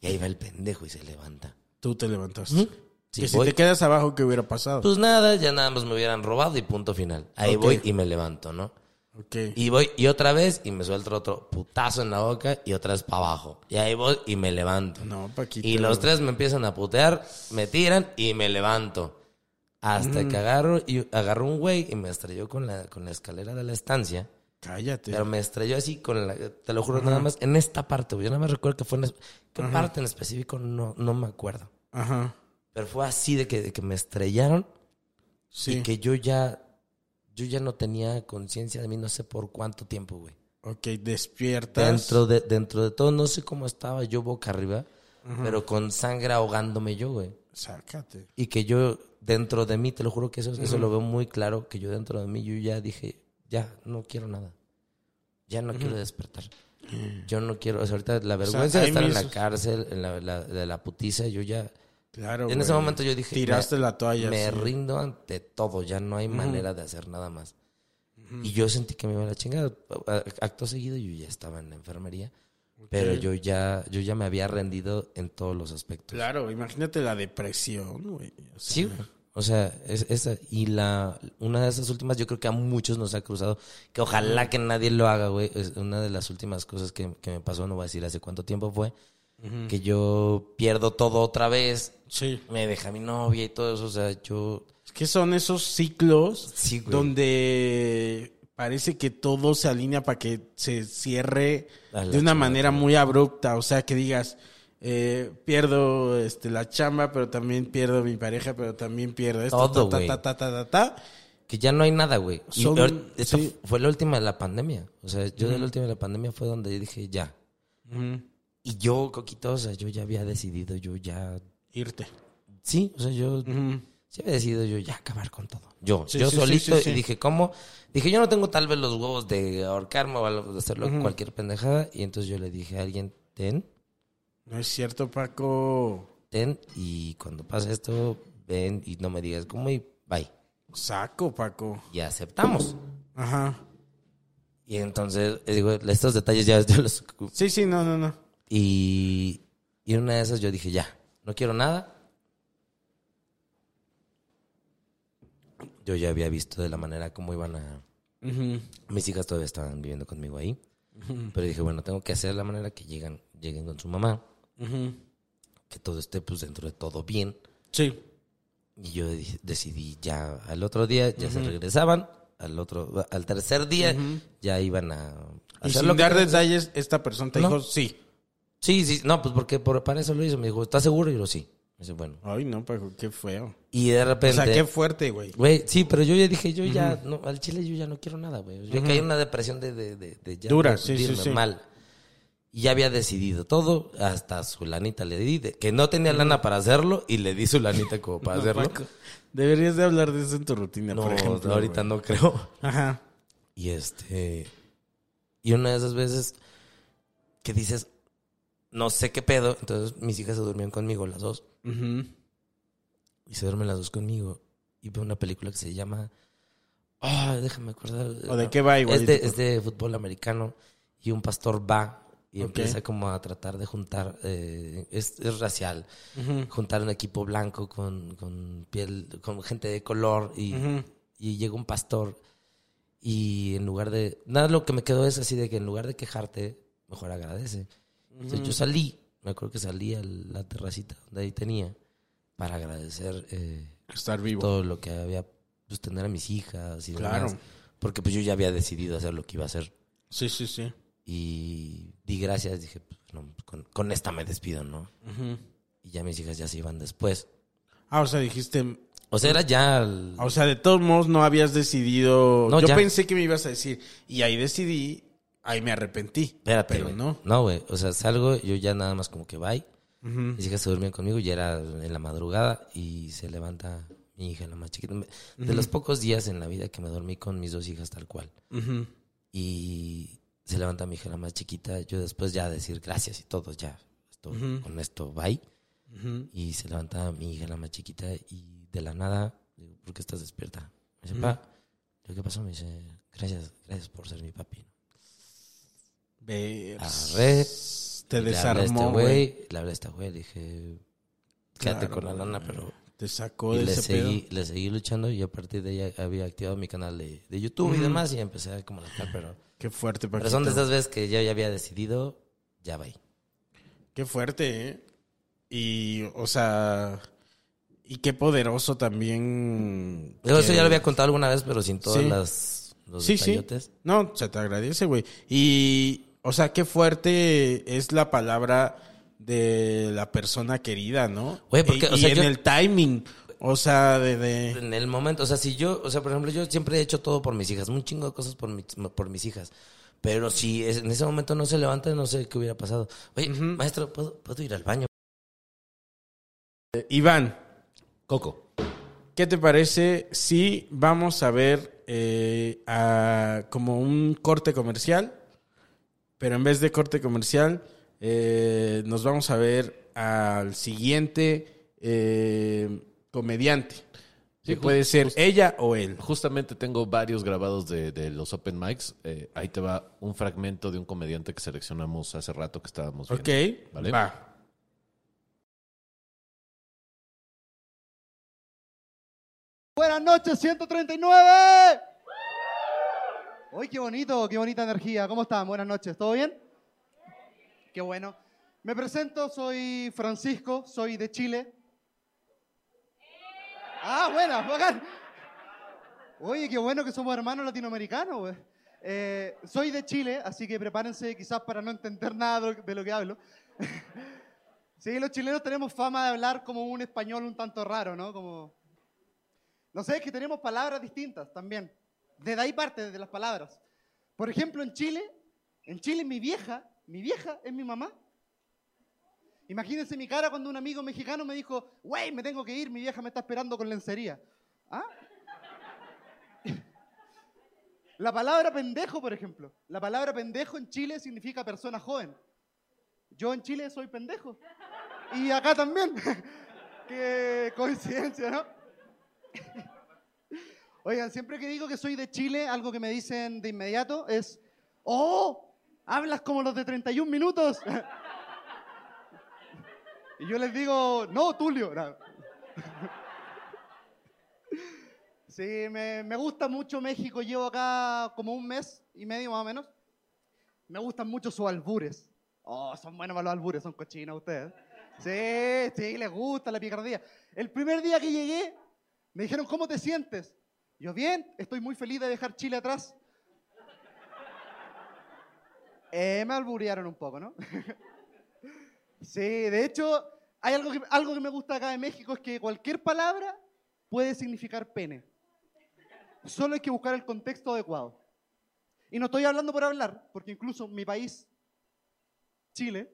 Y ahí va el pendejo y se levanta. Tú te levantaste. Sí, que si voy. te quedas abajo, ¿qué hubiera pasado? Pues nada, ya nada más me hubieran robado y punto final. Ahí voy y me levanto, ¿no? ok. Y voy y otra vez y me suelto otro putazo en la boca y otra vez para abajo. Y ahí voy y me levanto. No, Paquito. Y los tres me empiezan a putear, me tiran y me levanto. Hasta Mm. que agarro y agarro un güey y me estrelló con la, con la escalera de la estancia. Cállate. Pero me estrelló así con la, te lo juro, nada más en esta parte, güey. Yo nada más recuerdo que fue en, qué parte en específico, no, no me acuerdo. Ajá. Pero fue así de que, de que me estrellaron Sí. y que yo ya, yo ya no tenía conciencia de mí, no sé por cuánto tiempo, güey. Ok, despiertas. Dentro de, dentro de todo, no sé cómo estaba yo boca arriba, pero con sangre ahogándome yo, güey. Sácate. Y que yo, dentro de mí, te lo juro que eso, eso lo veo muy claro, que yo dentro de mí, yo ya dije, ya, no quiero nada. Ya no quiero despertar. Yo no quiero, o sea, ahorita la vergüenza de estar en la cárcel, en la, la- de la putiza, yo ya... Claro. en ese momento yo dije... Tiraste me- la toalla. Me sí. rindo ante todo, ya no hay manera de hacer nada más. Y yo sentí que me iba a la chingada. Acto seguido yo ya estaba en la enfermería, pero yo ya, yo ya me había rendido en todos los aspectos. Claro, imagínate la depresión, güey. O sea, Sí. O sea, es, esa, y la, una de esas últimas, yo creo que a muchos nos ha cruzado, que ojalá que nadie lo haga, güey. Es una de las últimas cosas que, que me pasó, no voy a decir hace cuánto tiempo fue, que yo pierdo todo otra vez, Sí. me deja mi novia y todo eso, o sea, yo... Es que son esos ciclos Sí, donde parece que todo se alinea para que se cierre de una manera muy abrupta. O sea, que digas, eh, pierdo este, la chamba, pero también pierdo mi pareja, pero también pierdo esto. Todo, ta, güey. ta, ta, ta, ta, ta. Que ya no hay nada, güey. Sí. fue la última de la pandemia. O sea, yo de la última de la pandemia fue donde dije, ya. Y yo, Coquito, o sea, yo ya había decidido, yo ya... Irte. Sí, o sea, yo... Sí había decidido yo ya acabar con todo. Yo, Sí, yo sí, solito. sí. Y dije, ¿cómo? Dije, yo no tengo tal vez los huevos de ahorcarme o de hacerlo cualquier pendejada. Y entonces yo le dije a alguien, ten, No es cierto, Paco. ten. Y cuando pase esto, ven y no me digas cómo y bye. Saco, Paco. Y aceptamos. Ajá. Y entonces, digo, estos detalles ya, los... Sí, sí, no, no, no. Y, y una de esas yo dije, ya, no quiero nada. yo ya había visto de la manera como iban a... Mis hijas todavía estaban viviendo conmigo ahí. Pero dije, bueno, tengo que hacer de la manera que llegan, lleguen con su mamá. Que todo esté, pues, dentro de todo bien. Sí. Y yo decidí ya al otro día, ya se regresaban. Al otro, al tercer día, ya iban a Y hacer sin dar que detalles, esta persona te No. dijo sí. Sí, sí, no, pues porque por, para eso lo hizo. Me dijo, ¿estás seguro? Y yo, sí. Me dice, bueno. Ay, no, pero qué feo. Y de O repente. sea, qué fuerte, güey. Güey, sí, pero yo ya dije, yo ya, no, al chile yo ya no quiero nada, güey. Yo caí en una depresión de, de, de, de ya Dura, sí, sí, sí. mal. Y ya había decidido todo, hasta su lanita le di, de- que no tenía lana para hacerlo, y le di su lanita como para No, hacerlo. Paco, Deberías de hablar de eso en tu rutina, No, por ejemplo. ahorita no creo. Ajá. Y este. Y una de esas veces que dices, no sé qué pedo. Entonces mis hijas se durmieron conmigo, las dos. Ujú. Y se duermen las dos conmigo. Y veo una película que se llama. Ah, déjame acordar. ¿O de qué va igual? Es de, es de fútbol americano. Y un pastor va y empieza como a tratar de juntar. eh, es, es racial. Juntar un equipo blanco con, con piel. con gente de color. Y, y llega un pastor. Y en lugar de. Nada, lo que me quedó es así de que en lugar de quejarte, mejor agradece. Entonces yo salí. Me acuerdo que salí a la terracita donde ahí tenía. Para agradecer. eh, Estar vivo. todo lo que había, pues tener a mis hijas y Claro. demás. Porque pues yo ya había decidido hacer lo que iba a hacer. Sí, sí, sí. Y di gracias, dije, pues, no, con, con esta me despido, ¿no? Y ya mis hijas ya se iban después. Ah, o sea, dijiste... O sea, era ya... el- O sea, de todos modos no habías decidido... No, Yo ya. pensé que me ibas a decir. Y ahí decidí, ahí me arrepentí. Espérate, Pero güey. no. No, güey. O sea, salgo, yo ya nada más como que bye. Mis hijas se durmían conmigo, ya era en la madrugada y se levanta mi hija, la más chiquita. De los pocos días en la vida que me dormí con mis dos hijas tal cual. Y se levanta mi hija la más chiquita. Yo después ya decir gracias y todo, ya. Esto, Con esto, bye. Y se levanta mi hija la más chiquita y de la nada, digo, ¿por qué estás despierta? Me dice, pa, ¿yo ¿qué pasó? Me dice, gracias, gracias por ser mi papi. Arre. Te este desarmó, güey. Le hablé a este güey, le dije, quédate Claro, con la lana, pero... Te sacó Y de le ese seguí, pedo. le seguí luchando y a partir de ahí había activado mi canal de, de YouTube y demás y empecé a comunicar, pero... Qué fuerte, Pero son de Paquito. esas veces que yo ya había decidido, ya va ahí. Qué fuerte, ¿eh? Y, o sea... Y qué poderoso también... Digo, Eso ya lo había contado alguna vez, pero sin todas Sí. las los Sí, sí. No, se te agradece, güey. Y, o sea, qué fuerte es la palabra de la persona querida, ¿no? Güey, porque, y, o sea, y en yo- el timing, o sea, de... de- En el momento, o sea, si yo, o sea, por ejemplo, yo siempre he hecho todo por mis hijas, un chingo de cosas por, mi- por mis hijas. Pero si es- en ese momento no se levanta, no sé qué hubiera pasado. Oye, maestro, ¿puedo, ¿puedo ir al baño? Iván, Coco. ¿qué te parece si vamos a ver eh, a- como un corte comercial? Pero en vez de corte comercial, eh, nos vamos a ver al siguiente eh, comediante. Sí, que puede ser ella o él. Justamente tengo varios grabados de, de los open mics. Eh, ahí te va un fragmento de un comediante que seleccionamos hace rato que estábamos viendo. Ok, ¿Vale? va. Buenas noches, 139. Uy, qué bonito, qué bonita energía. ¿Cómo están? Buenas noches, ¿todo bien? Qué bueno. Me presento, soy Francisco, soy de Chile. Ah, buena, bacán. Oye, qué bueno que somos hermanos latinoamericanos. Eh, soy de Chile, así que prepárense quizás para no entender nada de lo que- hablo. sí, los chilenos tenemos fama de hablar como un español un tanto raro, ¿no? Como, no sé, es que tenemos palabras distintas también. Desde ahí parte, de las palabras. Por ejemplo, en Chile, en Chile mi vieja, mi vieja es mi mamá. Imagínense mi cara cuando un amigo mexicano me dijo, güey, me tengo que ir, mi vieja me está esperando con lencería. ¿Ah? La palabra pendejo, por ejemplo. La palabra pendejo en Chile significa persona joven. Yo en Chile soy pendejo. Y acá también. Qué coincidencia, ¿no? Oigan, siempre que digo que soy de Chile, algo que me dicen de inmediato es, ¡Oh! Hablas como los de 31 minutos. Y yo les digo, no, Tulio. No. Sí, me, me gusta mucho México. Llevo acá como un mes y medio más o menos. Me gustan mucho sus albures. Oh, son buenos para los albures, son cochinos ustedes. Sí, sí, les gusta la picardía. El primer día que llegué, me dijeron, ¿cómo te sientes? Yo, bien, estoy muy feliz de dejar Chile atrás. Eh, me alburearon un poco, ¿no? sí, de hecho, hay algo que, algo que me gusta acá de México, es que cualquier palabra puede significar pene. Solo hay que buscar el contexto adecuado. Y no estoy hablando por hablar, porque incluso mi país, Chile,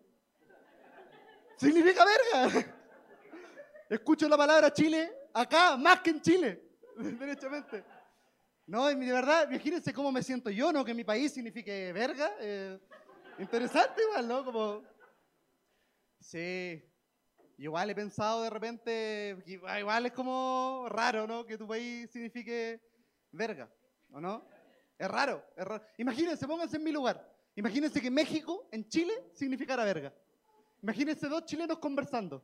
significa verga. Escucho la palabra Chile acá más que en Chile, derechamente. No, de verdad, imagínense cómo me siento yo, ¿no? Que mi país signifique verga. eh, interesante igual, ¿no? Como... Sí. Igual he pensado de repente, igual es como raro, ¿no? Que tu país signifique verga, ¿o no? Es raro, es raro. Imagínense, pónganse en mi lugar. Imagínense que México en Chile significara verga. Imagínense dos chilenos conversando.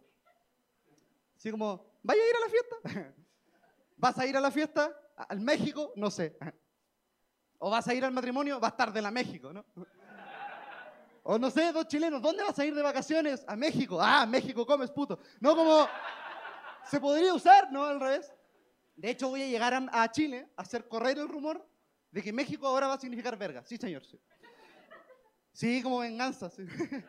Así como, ¿vaya a ir a la fiesta? ¿Vas a ir a la fiesta? ¿A- ¿Al México? No sé. ¿O vas a ir al matrimonio? Va a estar de la México, ¿no? O no sé, dos chilenos, ¿dónde vas a ir de vacaciones? A México. Ah, México comes puto. No como se podría usar, ¿no? Al revés. De hecho, voy a llegar a, Chile a hacer correr el rumor de que México ahora va a significar verga. Sí, señor. Sí, Sí, como venganza. sí.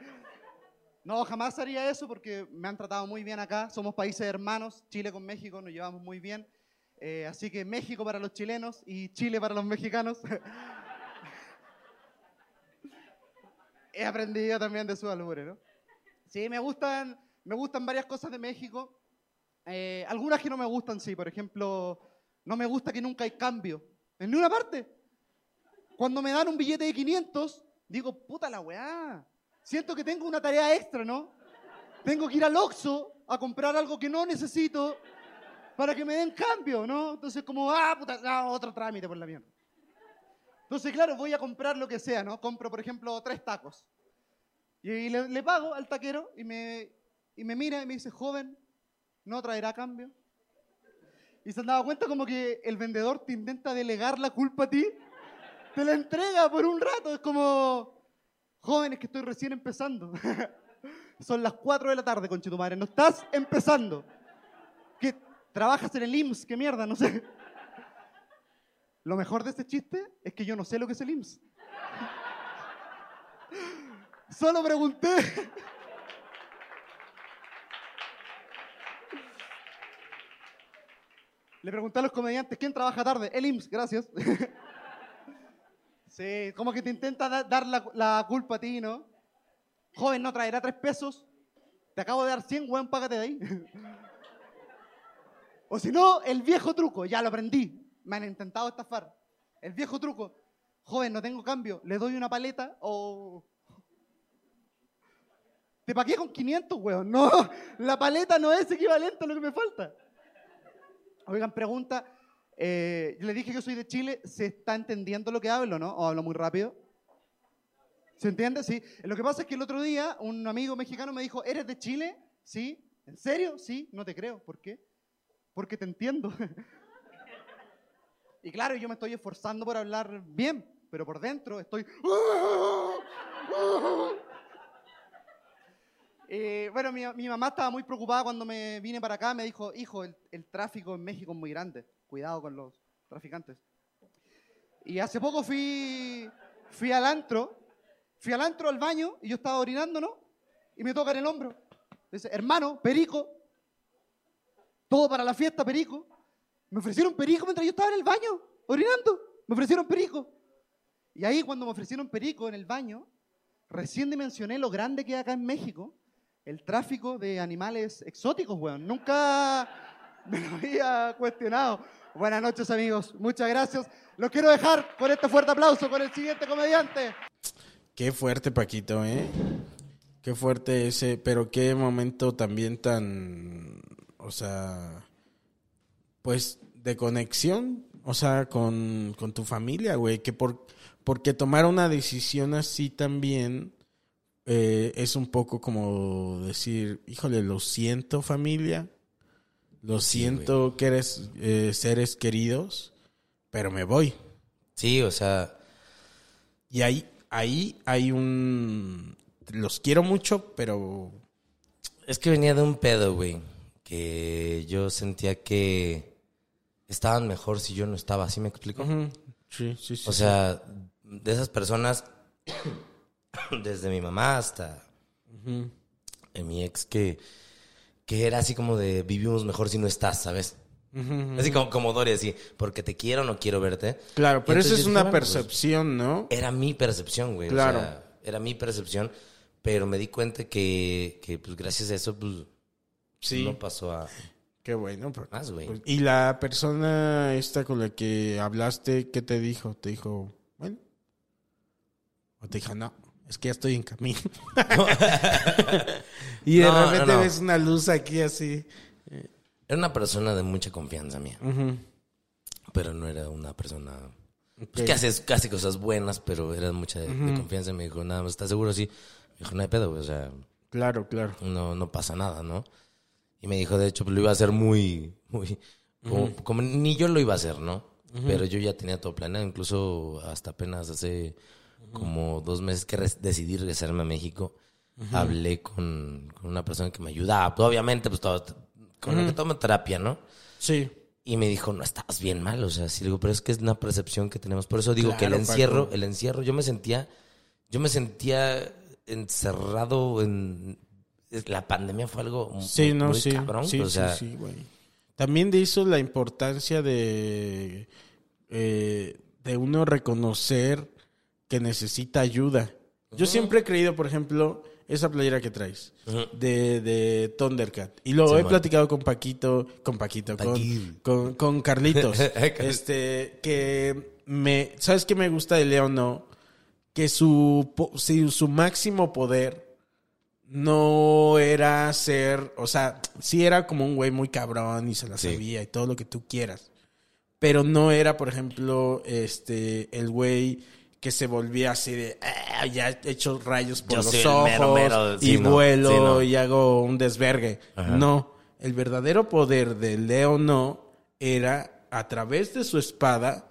No, jamás haría eso porque me han tratado muy bien acá. Somos países hermanos. Chile con México nos llevamos muy bien. Eh, así que México para los chilenos y Chile para los mexicanos. He aprendido también de sus albures, ¿no? Sí, me gustan, me gustan varias cosas de México. Eh, algunas que no me gustan, sí. Por ejemplo, no me gusta que nunca hay cambio. En ninguna parte. Cuando me dan un billete de 500, digo, puta la weá. Siento que tengo una tarea extra, ¿no? Tengo que ir al Oxxo a comprar algo que no necesito para que me den cambio, ¿no? Entonces, como, ah, puta, otro trámite por la mierda. Entonces, claro, voy a comprar lo que sea, ¿no? Compro, por ejemplo, tres tacos. Y le, pago al taquero y me, y me mira y me dice, joven, ¿no traerá cambio? Y se han dado cuenta como que el vendedor te intenta delegar la culpa a ti. Te la entrega por un rato. Es como, joven, es que estoy recién empezando. Son las 4 de la tarde, conchetumare. No estás empezando. ¿Qué? ¿Trabajas en el IMSS? ¿Qué mierda? No sé. Lo mejor de este chiste es que yo no sé lo que es el IMSS. Solo pregunté. Le pregunté a los comediantes, ¿quién trabaja tarde? El IMSS, gracias. sí, como que te intenta da- dar la, la culpa a ti, ¿no? Joven, ¿no traerá tres pesos? Te acabo de dar 100, weón, págate de ahí. o si no, el viejo truco, ya lo aprendí. Me han intentado estafar. El viejo truco. Joven, no tengo cambio. Le doy una paleta o... Te pagué con 500, weón. No, la paleta no es equivalente a lo que me falta. Oigan, pregunta. eh, yo le dije que soy de Chile. ¿Se está entendiendo lo que hablo, no? ¿O hablo muy rápido? ¿Se entiende? Sí. Lo que pasa es que el otro día un amigo mexicano me dijo, ¿eres de Chile? Sí. ¿En serio? Sí. No te creo. ¿Por qué? Porque te entiendo. y claro, yo me estoy esforzando por hablar bien, pero por dentro estoy... Eh, bueno, mi, mamá estaba muy preocupada cuando me vine para acá. Me dijo, hijo, el, tráfico en México es muy grande. Cuidado con los traficantes. Y hace poco fui, fui al antro, fui al antro al baño y yo estaba orinando, ¿no? Y me tocan el hombro. Dice, hermano, perico. Todo para la fiesta, perico. Me ofrecieron perico mientras yo estaba en el baño, orinando. Me ofrecieron perico. Y ahí cuando me ofrecieron perico en el baño, recién dimensioné lo grande que es acá en México el tráfico de animales exóticos, weón. Nunca me lo había cuestionado. Buenas noches, amigos. Muchas gracias. Los quiero dejar con este fuerte aplauso con el siguiente comediante. Qué fuerte, Paquito, ¿eh? Qué fuerte ese, pero qué momento también tan, o sea, pues de conexión, o sea, con, con tu familia, güey, que por, porque tomar una decisión así también eh, es un poco como decir, híjole, lo siento familia, Lo siento que eres eh, seres queridos, pero me voy. Sí, o sea, Y ahí, ahí hay un... Los quiero mucho, pero... es que venía de un pedo, güey. Que yo sentía que estaban mejor si yo no estaba, ¿sí me explico? Sí, sí, sí. O sea, de esas personas, desde mi mamá hasta mi ex, que, que era así como de vivimos mejor si no estás, ¿sabes? Así como, como Dory, así, porque te quiero o no quiero verte. Claro, pero entonces es una dije, pues, percepción, ¿no? era mi percepción, güey. Claro. O sea, era mi percepción, pero me di cuenta que, que pues, gracias a eso, pues, Sí. no pasó a Qué bueno. pero- más, güey. pues, y la persona esta con la que hablaste, ¿qué te dijo? Te dijo, bueno. O te dijo, no, es que ya estoy en camino. y de No, repente no. ves una luz aquí así. Era una persona de mucha confianza mía, pero no era una persona pues, que hace casi cosas buenas, pero era de mucha de, de confianza. Me dijo, nada más, ¿estás seguro? Sí. Me dijo, no hay pedo, güey, o sea, Claro, claro. no, no pasa nada, ¿no? Y me dijo, de hecho, pues, lo iba a hacer muy, muy, como, como ni yo lo iba a hacer, ¿no? Pero yo ya tenía todo planeado, incluso hasta apenas hace como dos meses que decidí regresarme a México, hablé con, con una persona que me ayudaba, pues, obviamente, pues todo, con la que toma terapia, ¿no? Sí. Y me dijo, no estabas bien mal, o sea, sí, le digo, pero es que es una percepción que tenemos. Por eso digo que el encierro, Paco. el encierro, yo me sentía, yo me sentía encerrado en... La pandemia fue algo muy, Sí, no, muy sí. cabrón, sí, o sea, sí, sí, güey. También de eso la importancia de, eh, de uno reconocer que necesita ayuda. Yo siempre he creído, por ejemplo, esa playera que traes de, de Thundercat. Y lo Sí, he platicado con Paquito, con Paquito, con, con, con Carlitos. este, que me, ¿sabes qué me gusta de León? No? Que su, su máximo poder no era ser, o sea, sí era como un güey muy cabrón y se la Sí. sabía y todo lo que tú quieras. Pero no era, por ejemplo, este, el güey que se volvía así de, "Ah, ya echo rayos por Yo los ojos mero, mero". y no, vuelo sí, no. y hago un desvergue. No, el verdadero poder de Leo no era a través de su espada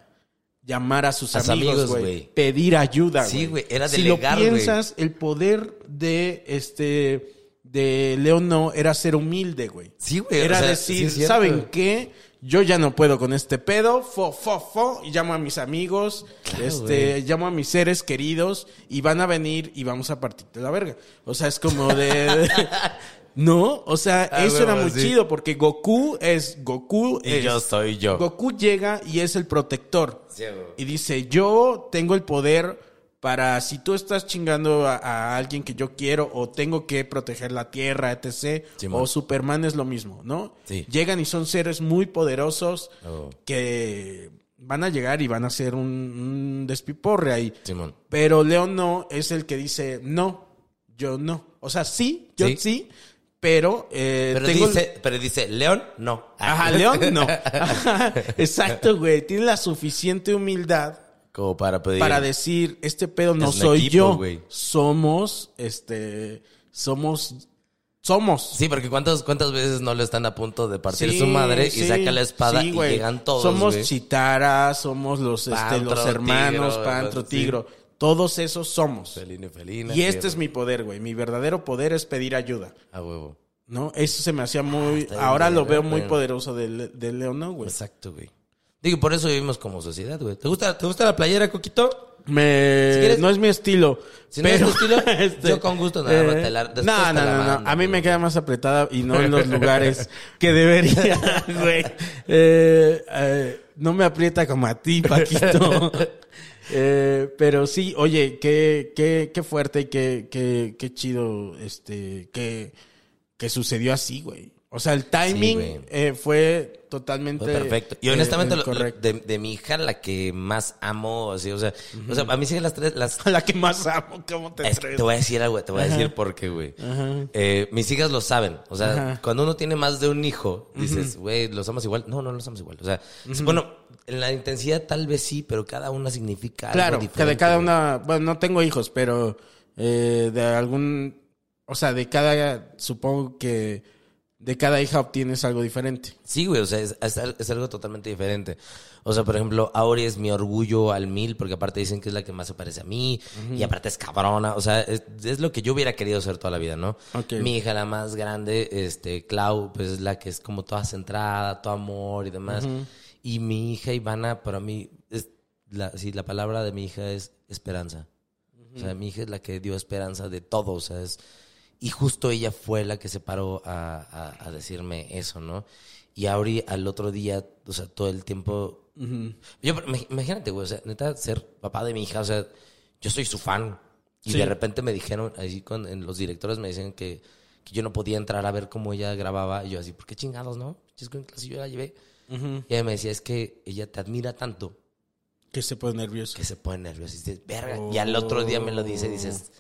llamar a sus A amigos, güey, güey. pedir ayuda, Sí, güey, era si delegar, lo güey. piensas, el poder de este de León no era ser humilde, güey. Sí, güey, o Era sea, decir, sí. ¿saben qué? Yo ya no puedo con este pedo, fo, fo, fo, y llamo a mis amigos, Claro, este, güey. llamo a mis seres queridos y van a venir y vamos a partirte la verga. O sea, es como de... no, o sea, Ah, eso era muy sí. chido porque Goku es Goku Y es- yo soy yo. Goku llega y es el protector. Sí. Y dice, yo tengo el poder para si tú estás chingando a, a alguien que yo quiero o tengo que proteger la tierra, etc. O Superman es lo mismo, ¿no? Sí. Llegan y son seres muy poderosos Oh. que van a llegar y van a hacer un, un despiporre ahí. Simón. Pero León no es el que dice, no, yo no. O sea, sí, yo sí, Sí. Pero, eh, Pero tengo... dice, pero dice, León, no. Ajá, León no. Ajá, exacto, güey. Tiene la suficiente humildad Como para pedir. para decir, este pedo no Es soy equipo, yo. Somos, este, somos, somos. Sí, porque ¿cuántas, cuántas veces no le están a punto de partir Sí, su madre sí, y saca la espada sí, y llegan todos, Somos güey? Chitara, somos los, este, Pantro, los hermanos, Tigro, Pantro. Tigro. Todos esos somos. Felina y felina. Y este es mi poder, güey. Mi verdadero poder es pedir ayuda. A huevo. ¿No? Eso se me hacía muy. bien ahora lo veo muy poderoso de, de León, ¿no, güey? Exacto, güey. Digo, por eso vivimos como sociedad, güey. ¿Te gusta, ¿Te gusta la playera, Coquito? Me... Si quieres- no es mi estilo. Si no es tu estilo, yo con gusto nada más te la- después no, no, la no, no. A mí me queda más apretada y no en los lugares que debería, güey. Eh, eh, no me aprieta como a ti, Paquito. Eh, pero sí, oye, qué, qué, qué fuerte y qué, qué, qué chido este, que, que sucedió así, güey. O sea, el timing eh, fue totalmente Fue perfecto. Y eh, honestamente, eh, lo- de, de mi hija, la que más amo, así, o sea, o sea, a mí siguen las tres, las, la que más amo, ¿cómo te Es que te voy a decir algo, te voy a decir por qué, güey. Eh, mis hijas lo saben. O sea, Ajá. cuando uno tiene más de un hijo, dices, güey, ¿los amas igual? No, no los amas igual. O sea, bueno, en la intensidad tal vez sí, pero cada una significa algo Claro, que diferente. de cada güey. una, bueno, no tengo hijos, pero eh, de algún, o sea, de cada, supongo que de cada hija obtienes algo diferente. Sí, güey, o sea, es, es al- es algo totalmente diferente. O sea, por ejemplo, Auri es mi orgullo al mil, porque aparte dicen que es la que más se parece a mí, y aparte es cabrona, o sea, es, es lo que yo hubiera querido ser toda la vida, ¿no? Ok. Mi hija, la más grande, este, Clau, pues es la que es como toda centrada, todo amor y demás. Y mi hija Ivana, para mí, es la, sí, la palabra de mi hija es esperanza. O sea, mi hija es la que dio esperanza de todo, o sea, es... Y justo ella fue la que se paró a, a- a decirme eso, ¿no? Y Auri al otro día, o sea, todo el tiempo... Yo, imag- imagínate, güey, o sea, neta, ser papá de mi hija, o sea, yo soy su fan. Y Sí. de repente me dijeron, así con en los directores me decían que, que yo no podía entrar a ver cómo ella grababa. Y yo así, ¿por qué chingados, no? Si yo la llevé. Y ella me decía, es que ella te admira tanto Que se pone nervioso. que se pone nervioso. Y dices, verga. Y al otro día me lo dice y dices,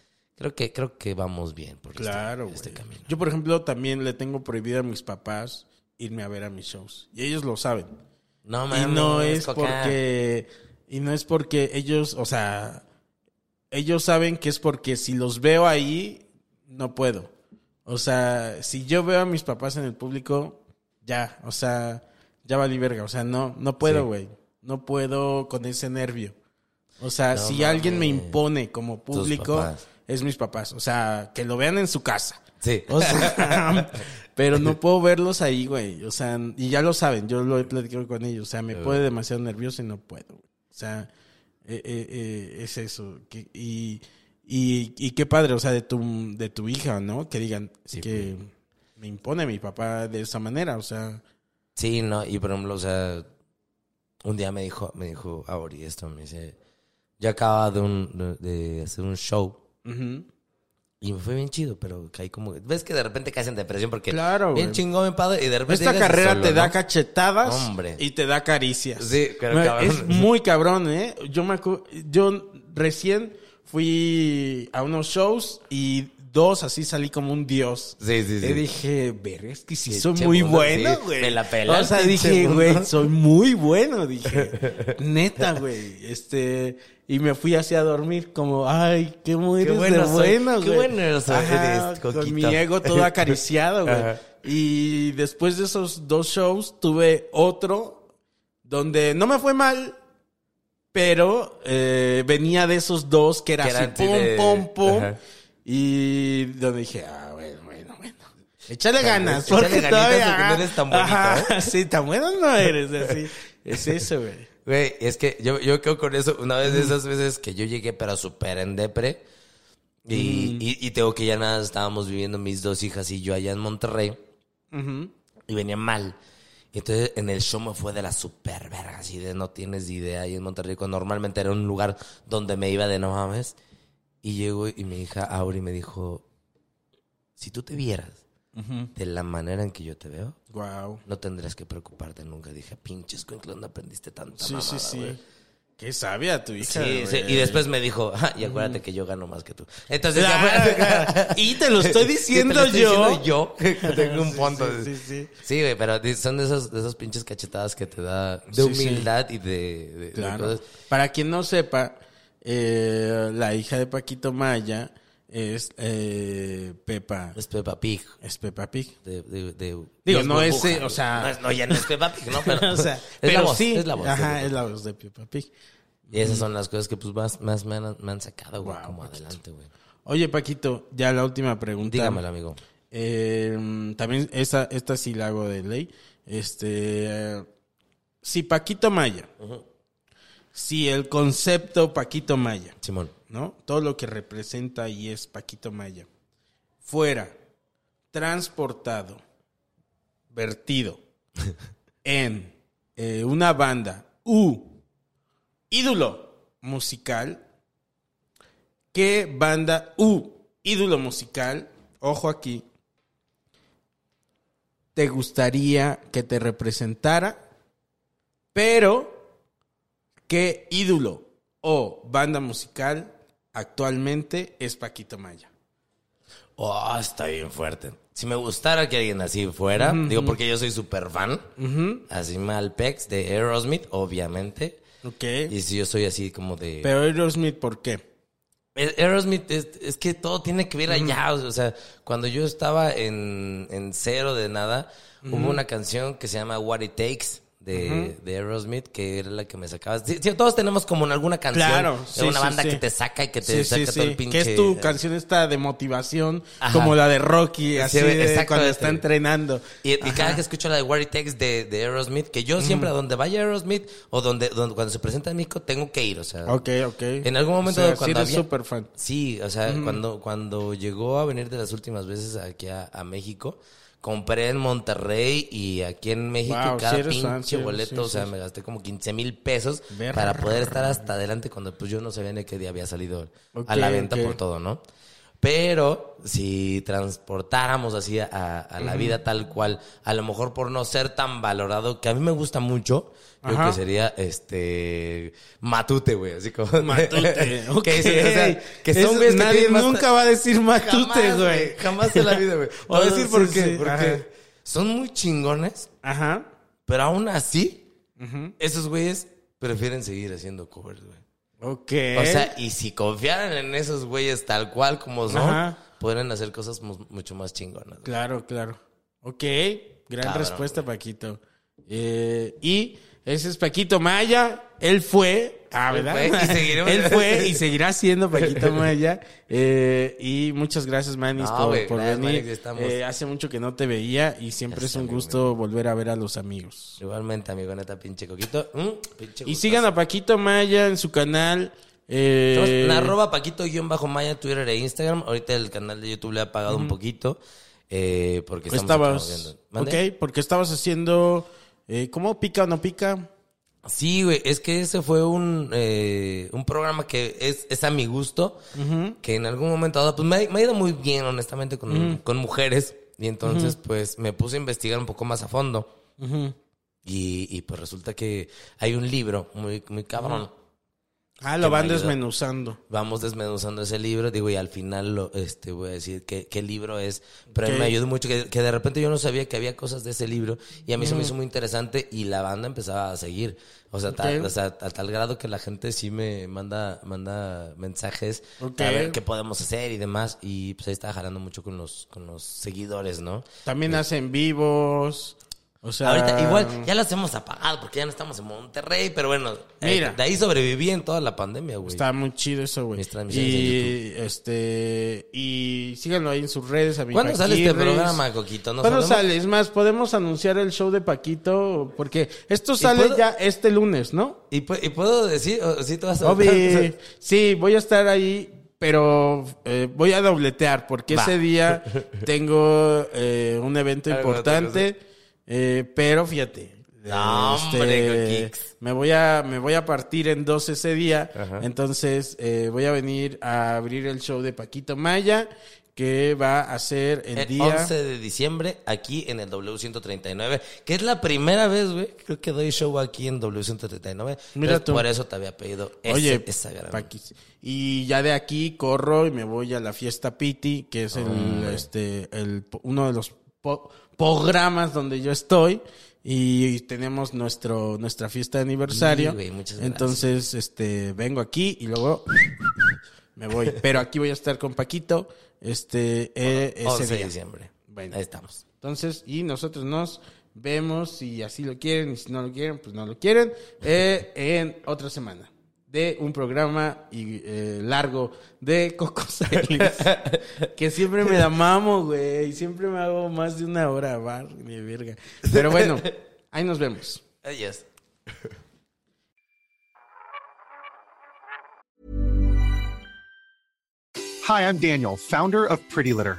creo que, creo que vamos bien por este- Claro, este, camino. Yo, por ejemplo, también le tengo prohibido a mis papás irme a ver a mis shows. Y ellos lo saben. No, y mames, no es Coca. porque... Y no es porque ellos, o sea... Ellos saben que es porque si los veo ahí, no puedo. O sea, si yo veo a mis papás en el público, ya, o sea, ya valí verga. O sea, no, no puedo, Sí. güey. No puedo con ese nervio. O sea, No si alguien me impone como público. Es mis papás. O sea, que lo vean en su casa. Sí. O sea, pero no puedo verlos ahí, güey. O sea, y ya lo saben, yo lo he platicado con ellos. O sea, me pone demasiado nervioso y no puedo. güey. O sea, eh, eh, eh, es eso. Que- y, y, y qué padre, o sea, de tu, de tu hija, ¿no? Que digan, Sí, que me impone mi papá de esa manera. O sea, Sí, no, y por ejemplo, o sea, un día me dijo, me dijo Auri esto, me dice, yo acababa de, un, de, de hacer un show y me fue bien chido, pero caí como, ves que de repente caes en depresión porque Claro, bien güey. chingón, padre, y de repente esta carrera solo, te da ¿no? cachetadas Hombre. y te da caricias. Sí, pero No, cabrón. Es muy cabrón, ¿eh? Yo, me acu- yo recién fui a unos shows y dos así salí como un dios. Sí, sí, sí. Y dije, verga, es que sí soy muy mundo, bueno, sí, güey. me la pelas, O sea, dije, güey, soy muy bueno, dije. Neta, güey. Este, y me fui así a dormir como, ay, qué muy Qué bueno de bueno, qué güey. bueno eres, Ajá, eres, con Coquito. mi ego todo acariciado, güey. Y después de esos dos shows tuve otro donde no me fue mal, pero eh, venía de esos dos que era Que así, pum, de- pum, pum. Ajá. Y donde dije, ah, bueno, bueno, bueno. Échale ganas, Échale porque ganitas todavía... no eres tan bonito, Ajá, ¿eh? Sí, tan bueno no eres, así. Es eso, güey. Güey, es que yo, yo quedo con eso. Una vez de esas veces que yo llegué, pero súper en depre. Y, y, y tengo que ya nada, estábamos viviendo mis dos hijas y yo allá en Monterrey. Y venía mal. Y entonces en el show me fue de la super verga, así de no tienes idea. Y en Monterrey, cuando normalmente era un lugar donde me iba de no mames. Y llegó y mi hija Auri me dijo: Si tú te vieras de la manera en que yo te veo, Wow. no tendrías que preocuparte nunca. Dije, pinches, ¿dónde aprendiste tanta Sí, sí, mamada, sí. güey?" Qué sabia tu hija, Sí, sí, y después me dijo, "Ah, y acuérdate que yo gano más que tú. Entonces fue. Ah, y te lo estoy Sí, te diciendo lo estoy yo. diciendo yo, que tengo un Sí, punto. sí, sí, sí. Sí, güey, pero son de esos, de esos pinches cachetadas que te da de Sí, humildad y de, de- de Claro. cosas. Para quien no sepa, eh, la hija de Paquito Maya es eh, Pepa. Es Peppa Pig. Es Peppa Pig. De, de, de- Digo, no es, eh, o sea- No, es- no, ya no es Peppa Pig, ¿no? Pero, o sea, es pero la voz, sí. es la voz. de Ajá, Peppa es la voz de Peppa Pig. Y esas son las cosas que pues más, más me, han, me han sacado, güey, Guau, como Paquito. adelante, güey. Oye, Paquito, ya la última pregunta. Dígamelo, amigo. Eh, también esta, esta sí la hago de ley. Este, eh, si Paquito Maya, si el concepto Paquito Maya, Simón. ¿no? Todo lo que representa y es Paquito Maya, fuera transportado, vertido en eh, una banda u ídolo musical, ¿qué banda u ídolo musical, ojo aquí, te gustaría que te representara, pero qué ídolo o banda musical actualmente es Paquito Maya? Oh, está bien fuerte. Si me gustara que alguien así fuera, digo porque yo soy súper fan, así Malpex de Aerosmith, obviamente. Ok. Y si yo soy así como de... Pero Aerosmith, ¿por qué? Eh, Aerosmith es, es que todo tiene que ver allá. O sea, cuando yo estaba en, en cero de nada, hubo una canción que se llama What It Takes de, de Aerosmith, que era la que me sacaba. Sí, sí, todos tenemos como en alguna canción Claro, de sí, una banda que te saca y que te saca todo el pinche. Que es tu canción esta de motivación, Ajá. como la de Rocky, así Sí, de cuando este. está entrenando. Y, y cada que escucho la de What It Takes de, de Aerosmith, que yo siempre a donde vaya Aerosmith o donde, donde cuando se presenta en México tengo que ir, o sea. Ok, ok. En algún momento o sea, cuando sí súper fan. Sí, o sea, cuando, cuando llegó a venir de las últimas veces aquí a, a México, compré en Monterrey y aquí en México Wow, cada sí pinche fan, sí, boleto, sí, o sea, me gasté como 15 mil pesos para poder estar hasta adelante cuando pues yo no sabía ni qué día había salido a la venta por todo, ¿no? Pero si transportáramos así a, a la vida tal cual, a lo mejor por no ser tan valorado, que a mí me gusta mucho, Ajá. que sería este Matute, güey, así como Matute, que, sí, o sea, que son güeyes nadie nunca va a decir Matute, güey. Jamás en la vida, güey. Voy a Oh, decir por qué. sí, Porque ajá. son muy chingones, Ajá. pero aún así, esos güeyes prefieren seguir haciendo covers, güey. Ok. O sea, y si confiaran en esos güeyes tal cual como son, Ajá. podrían hacer cosas mu- mucho más chingonas. güey. Claro, claro. Ok, gran Cabrón, respuesta, Paquito. Eh, y ese es Paquito Maya. Él fue. Ah, Él ¿verdad? fue y seguiremos- Él fue y seguirá siendo Paquito Maya. Eh, y muchas gracias, Manis, No, por, gracias, venir. Manis, ya estamos. Eh, hace mucho que no te veía y siempre es un amigo. gusto volver a ver a los amigos. Igualmente, amigo, neta, pinche coquito. Mm, pinche Y sigan a Paquito Maya en su canal. eh, en arroba Paquito-Maya, Twitter e Instagram. Ahorita el canal de YouTube le ha pagado un poquito. eh, porque estamos estabas. Ok, porque estabas haciendo. Eh, ¿Cómo pica o no pica? Sí, güey, es que ese fue un, eh, un programa que es, es a mi gusto, que en algún momento dado, pues me, me ha ido muy bien, honestamente, con, con mujeres. Y entonces, pues me puse a investigar un poco más a fondo. y, y, pues resulta que hay un libro muy, muy cabrón. Ah, lo van desmenuzando. Vamos desmenuzando ese libro, digo, y al final lo, este, voy a decir qué, qué libro es. Pero Ok. me ayudó mucho, que, que de repente yo no sabía que había cosas de ese libro y a mí se me hizo muy interesante y la banda empezaba a seguir. O sea, tal, o sea, a tal grado que la gente sí me manda, manda mensajes Ok. a ver qué podemos hacer y demás. Y pues ahí estaba jalando mucho con los, con los seguidores, ¿no? También hacen vivos. O sea. Ahorita igual ya las hemos apagado porque ya no estamos en Monterrey, pero bueno, eh, Mira. de ahí sobreviví en toda la pandemia, güey. Está muy chido eso, güey. Mis transmisiones Y este y síganlo ahí en sus redes. A mi ¿Cuándo sale este programa, Coquito? ¿No ¿Cuándo sabemos? sale? Es más, podemos anunciar el show de Paquito porque esto sale puedo- ya este lunes, ¿no? ¿Y, y puedo decir, o- si tú vas a... Sí, voy a estar ahí, pero eh, voy a dobletear porque Va. ese día tengo eh, un evento importante, eh, pero fíjate. No, hombre, Coquix. me voy a me voy a partir en dos ese día, Ajá. entonces eh, voy a venir a abrir el show de Paquito Maya que va a ser el, El día 11 de diciembre, aquí en el W139, que es la primera vez, güey, creo que doy show aquí en W139. Mira tú. Por eso te había pedido ese, Oye, esa gran- Paquis. Y ya de aquí corro y me voy a la fiesta Piti, que es el, este, el, uno de los po- programas donde yo estoy. Y tenemos nuestro, nuestra fiesta de aniversario. Sí, güey. Entonces, este, vengo aquí y luego me voy. Pero aquí voy a estar con Paquito, este, eh, ese 11 de diciembre. Bueno. Ahí estamos. Entonces, y nosotros nos vemos si así lo quieren y si no lo quieren, pues no lo quieren, eh, en otra semana de un programa y, eh, largo de Coco Celis, que siempre me la mamo, güey, y siempre me hago más de una hora, bar, de verga. Pero bueno, ahí nos vemos. Adiós. Hi, I'm Daniel, founder of Pretty Litter.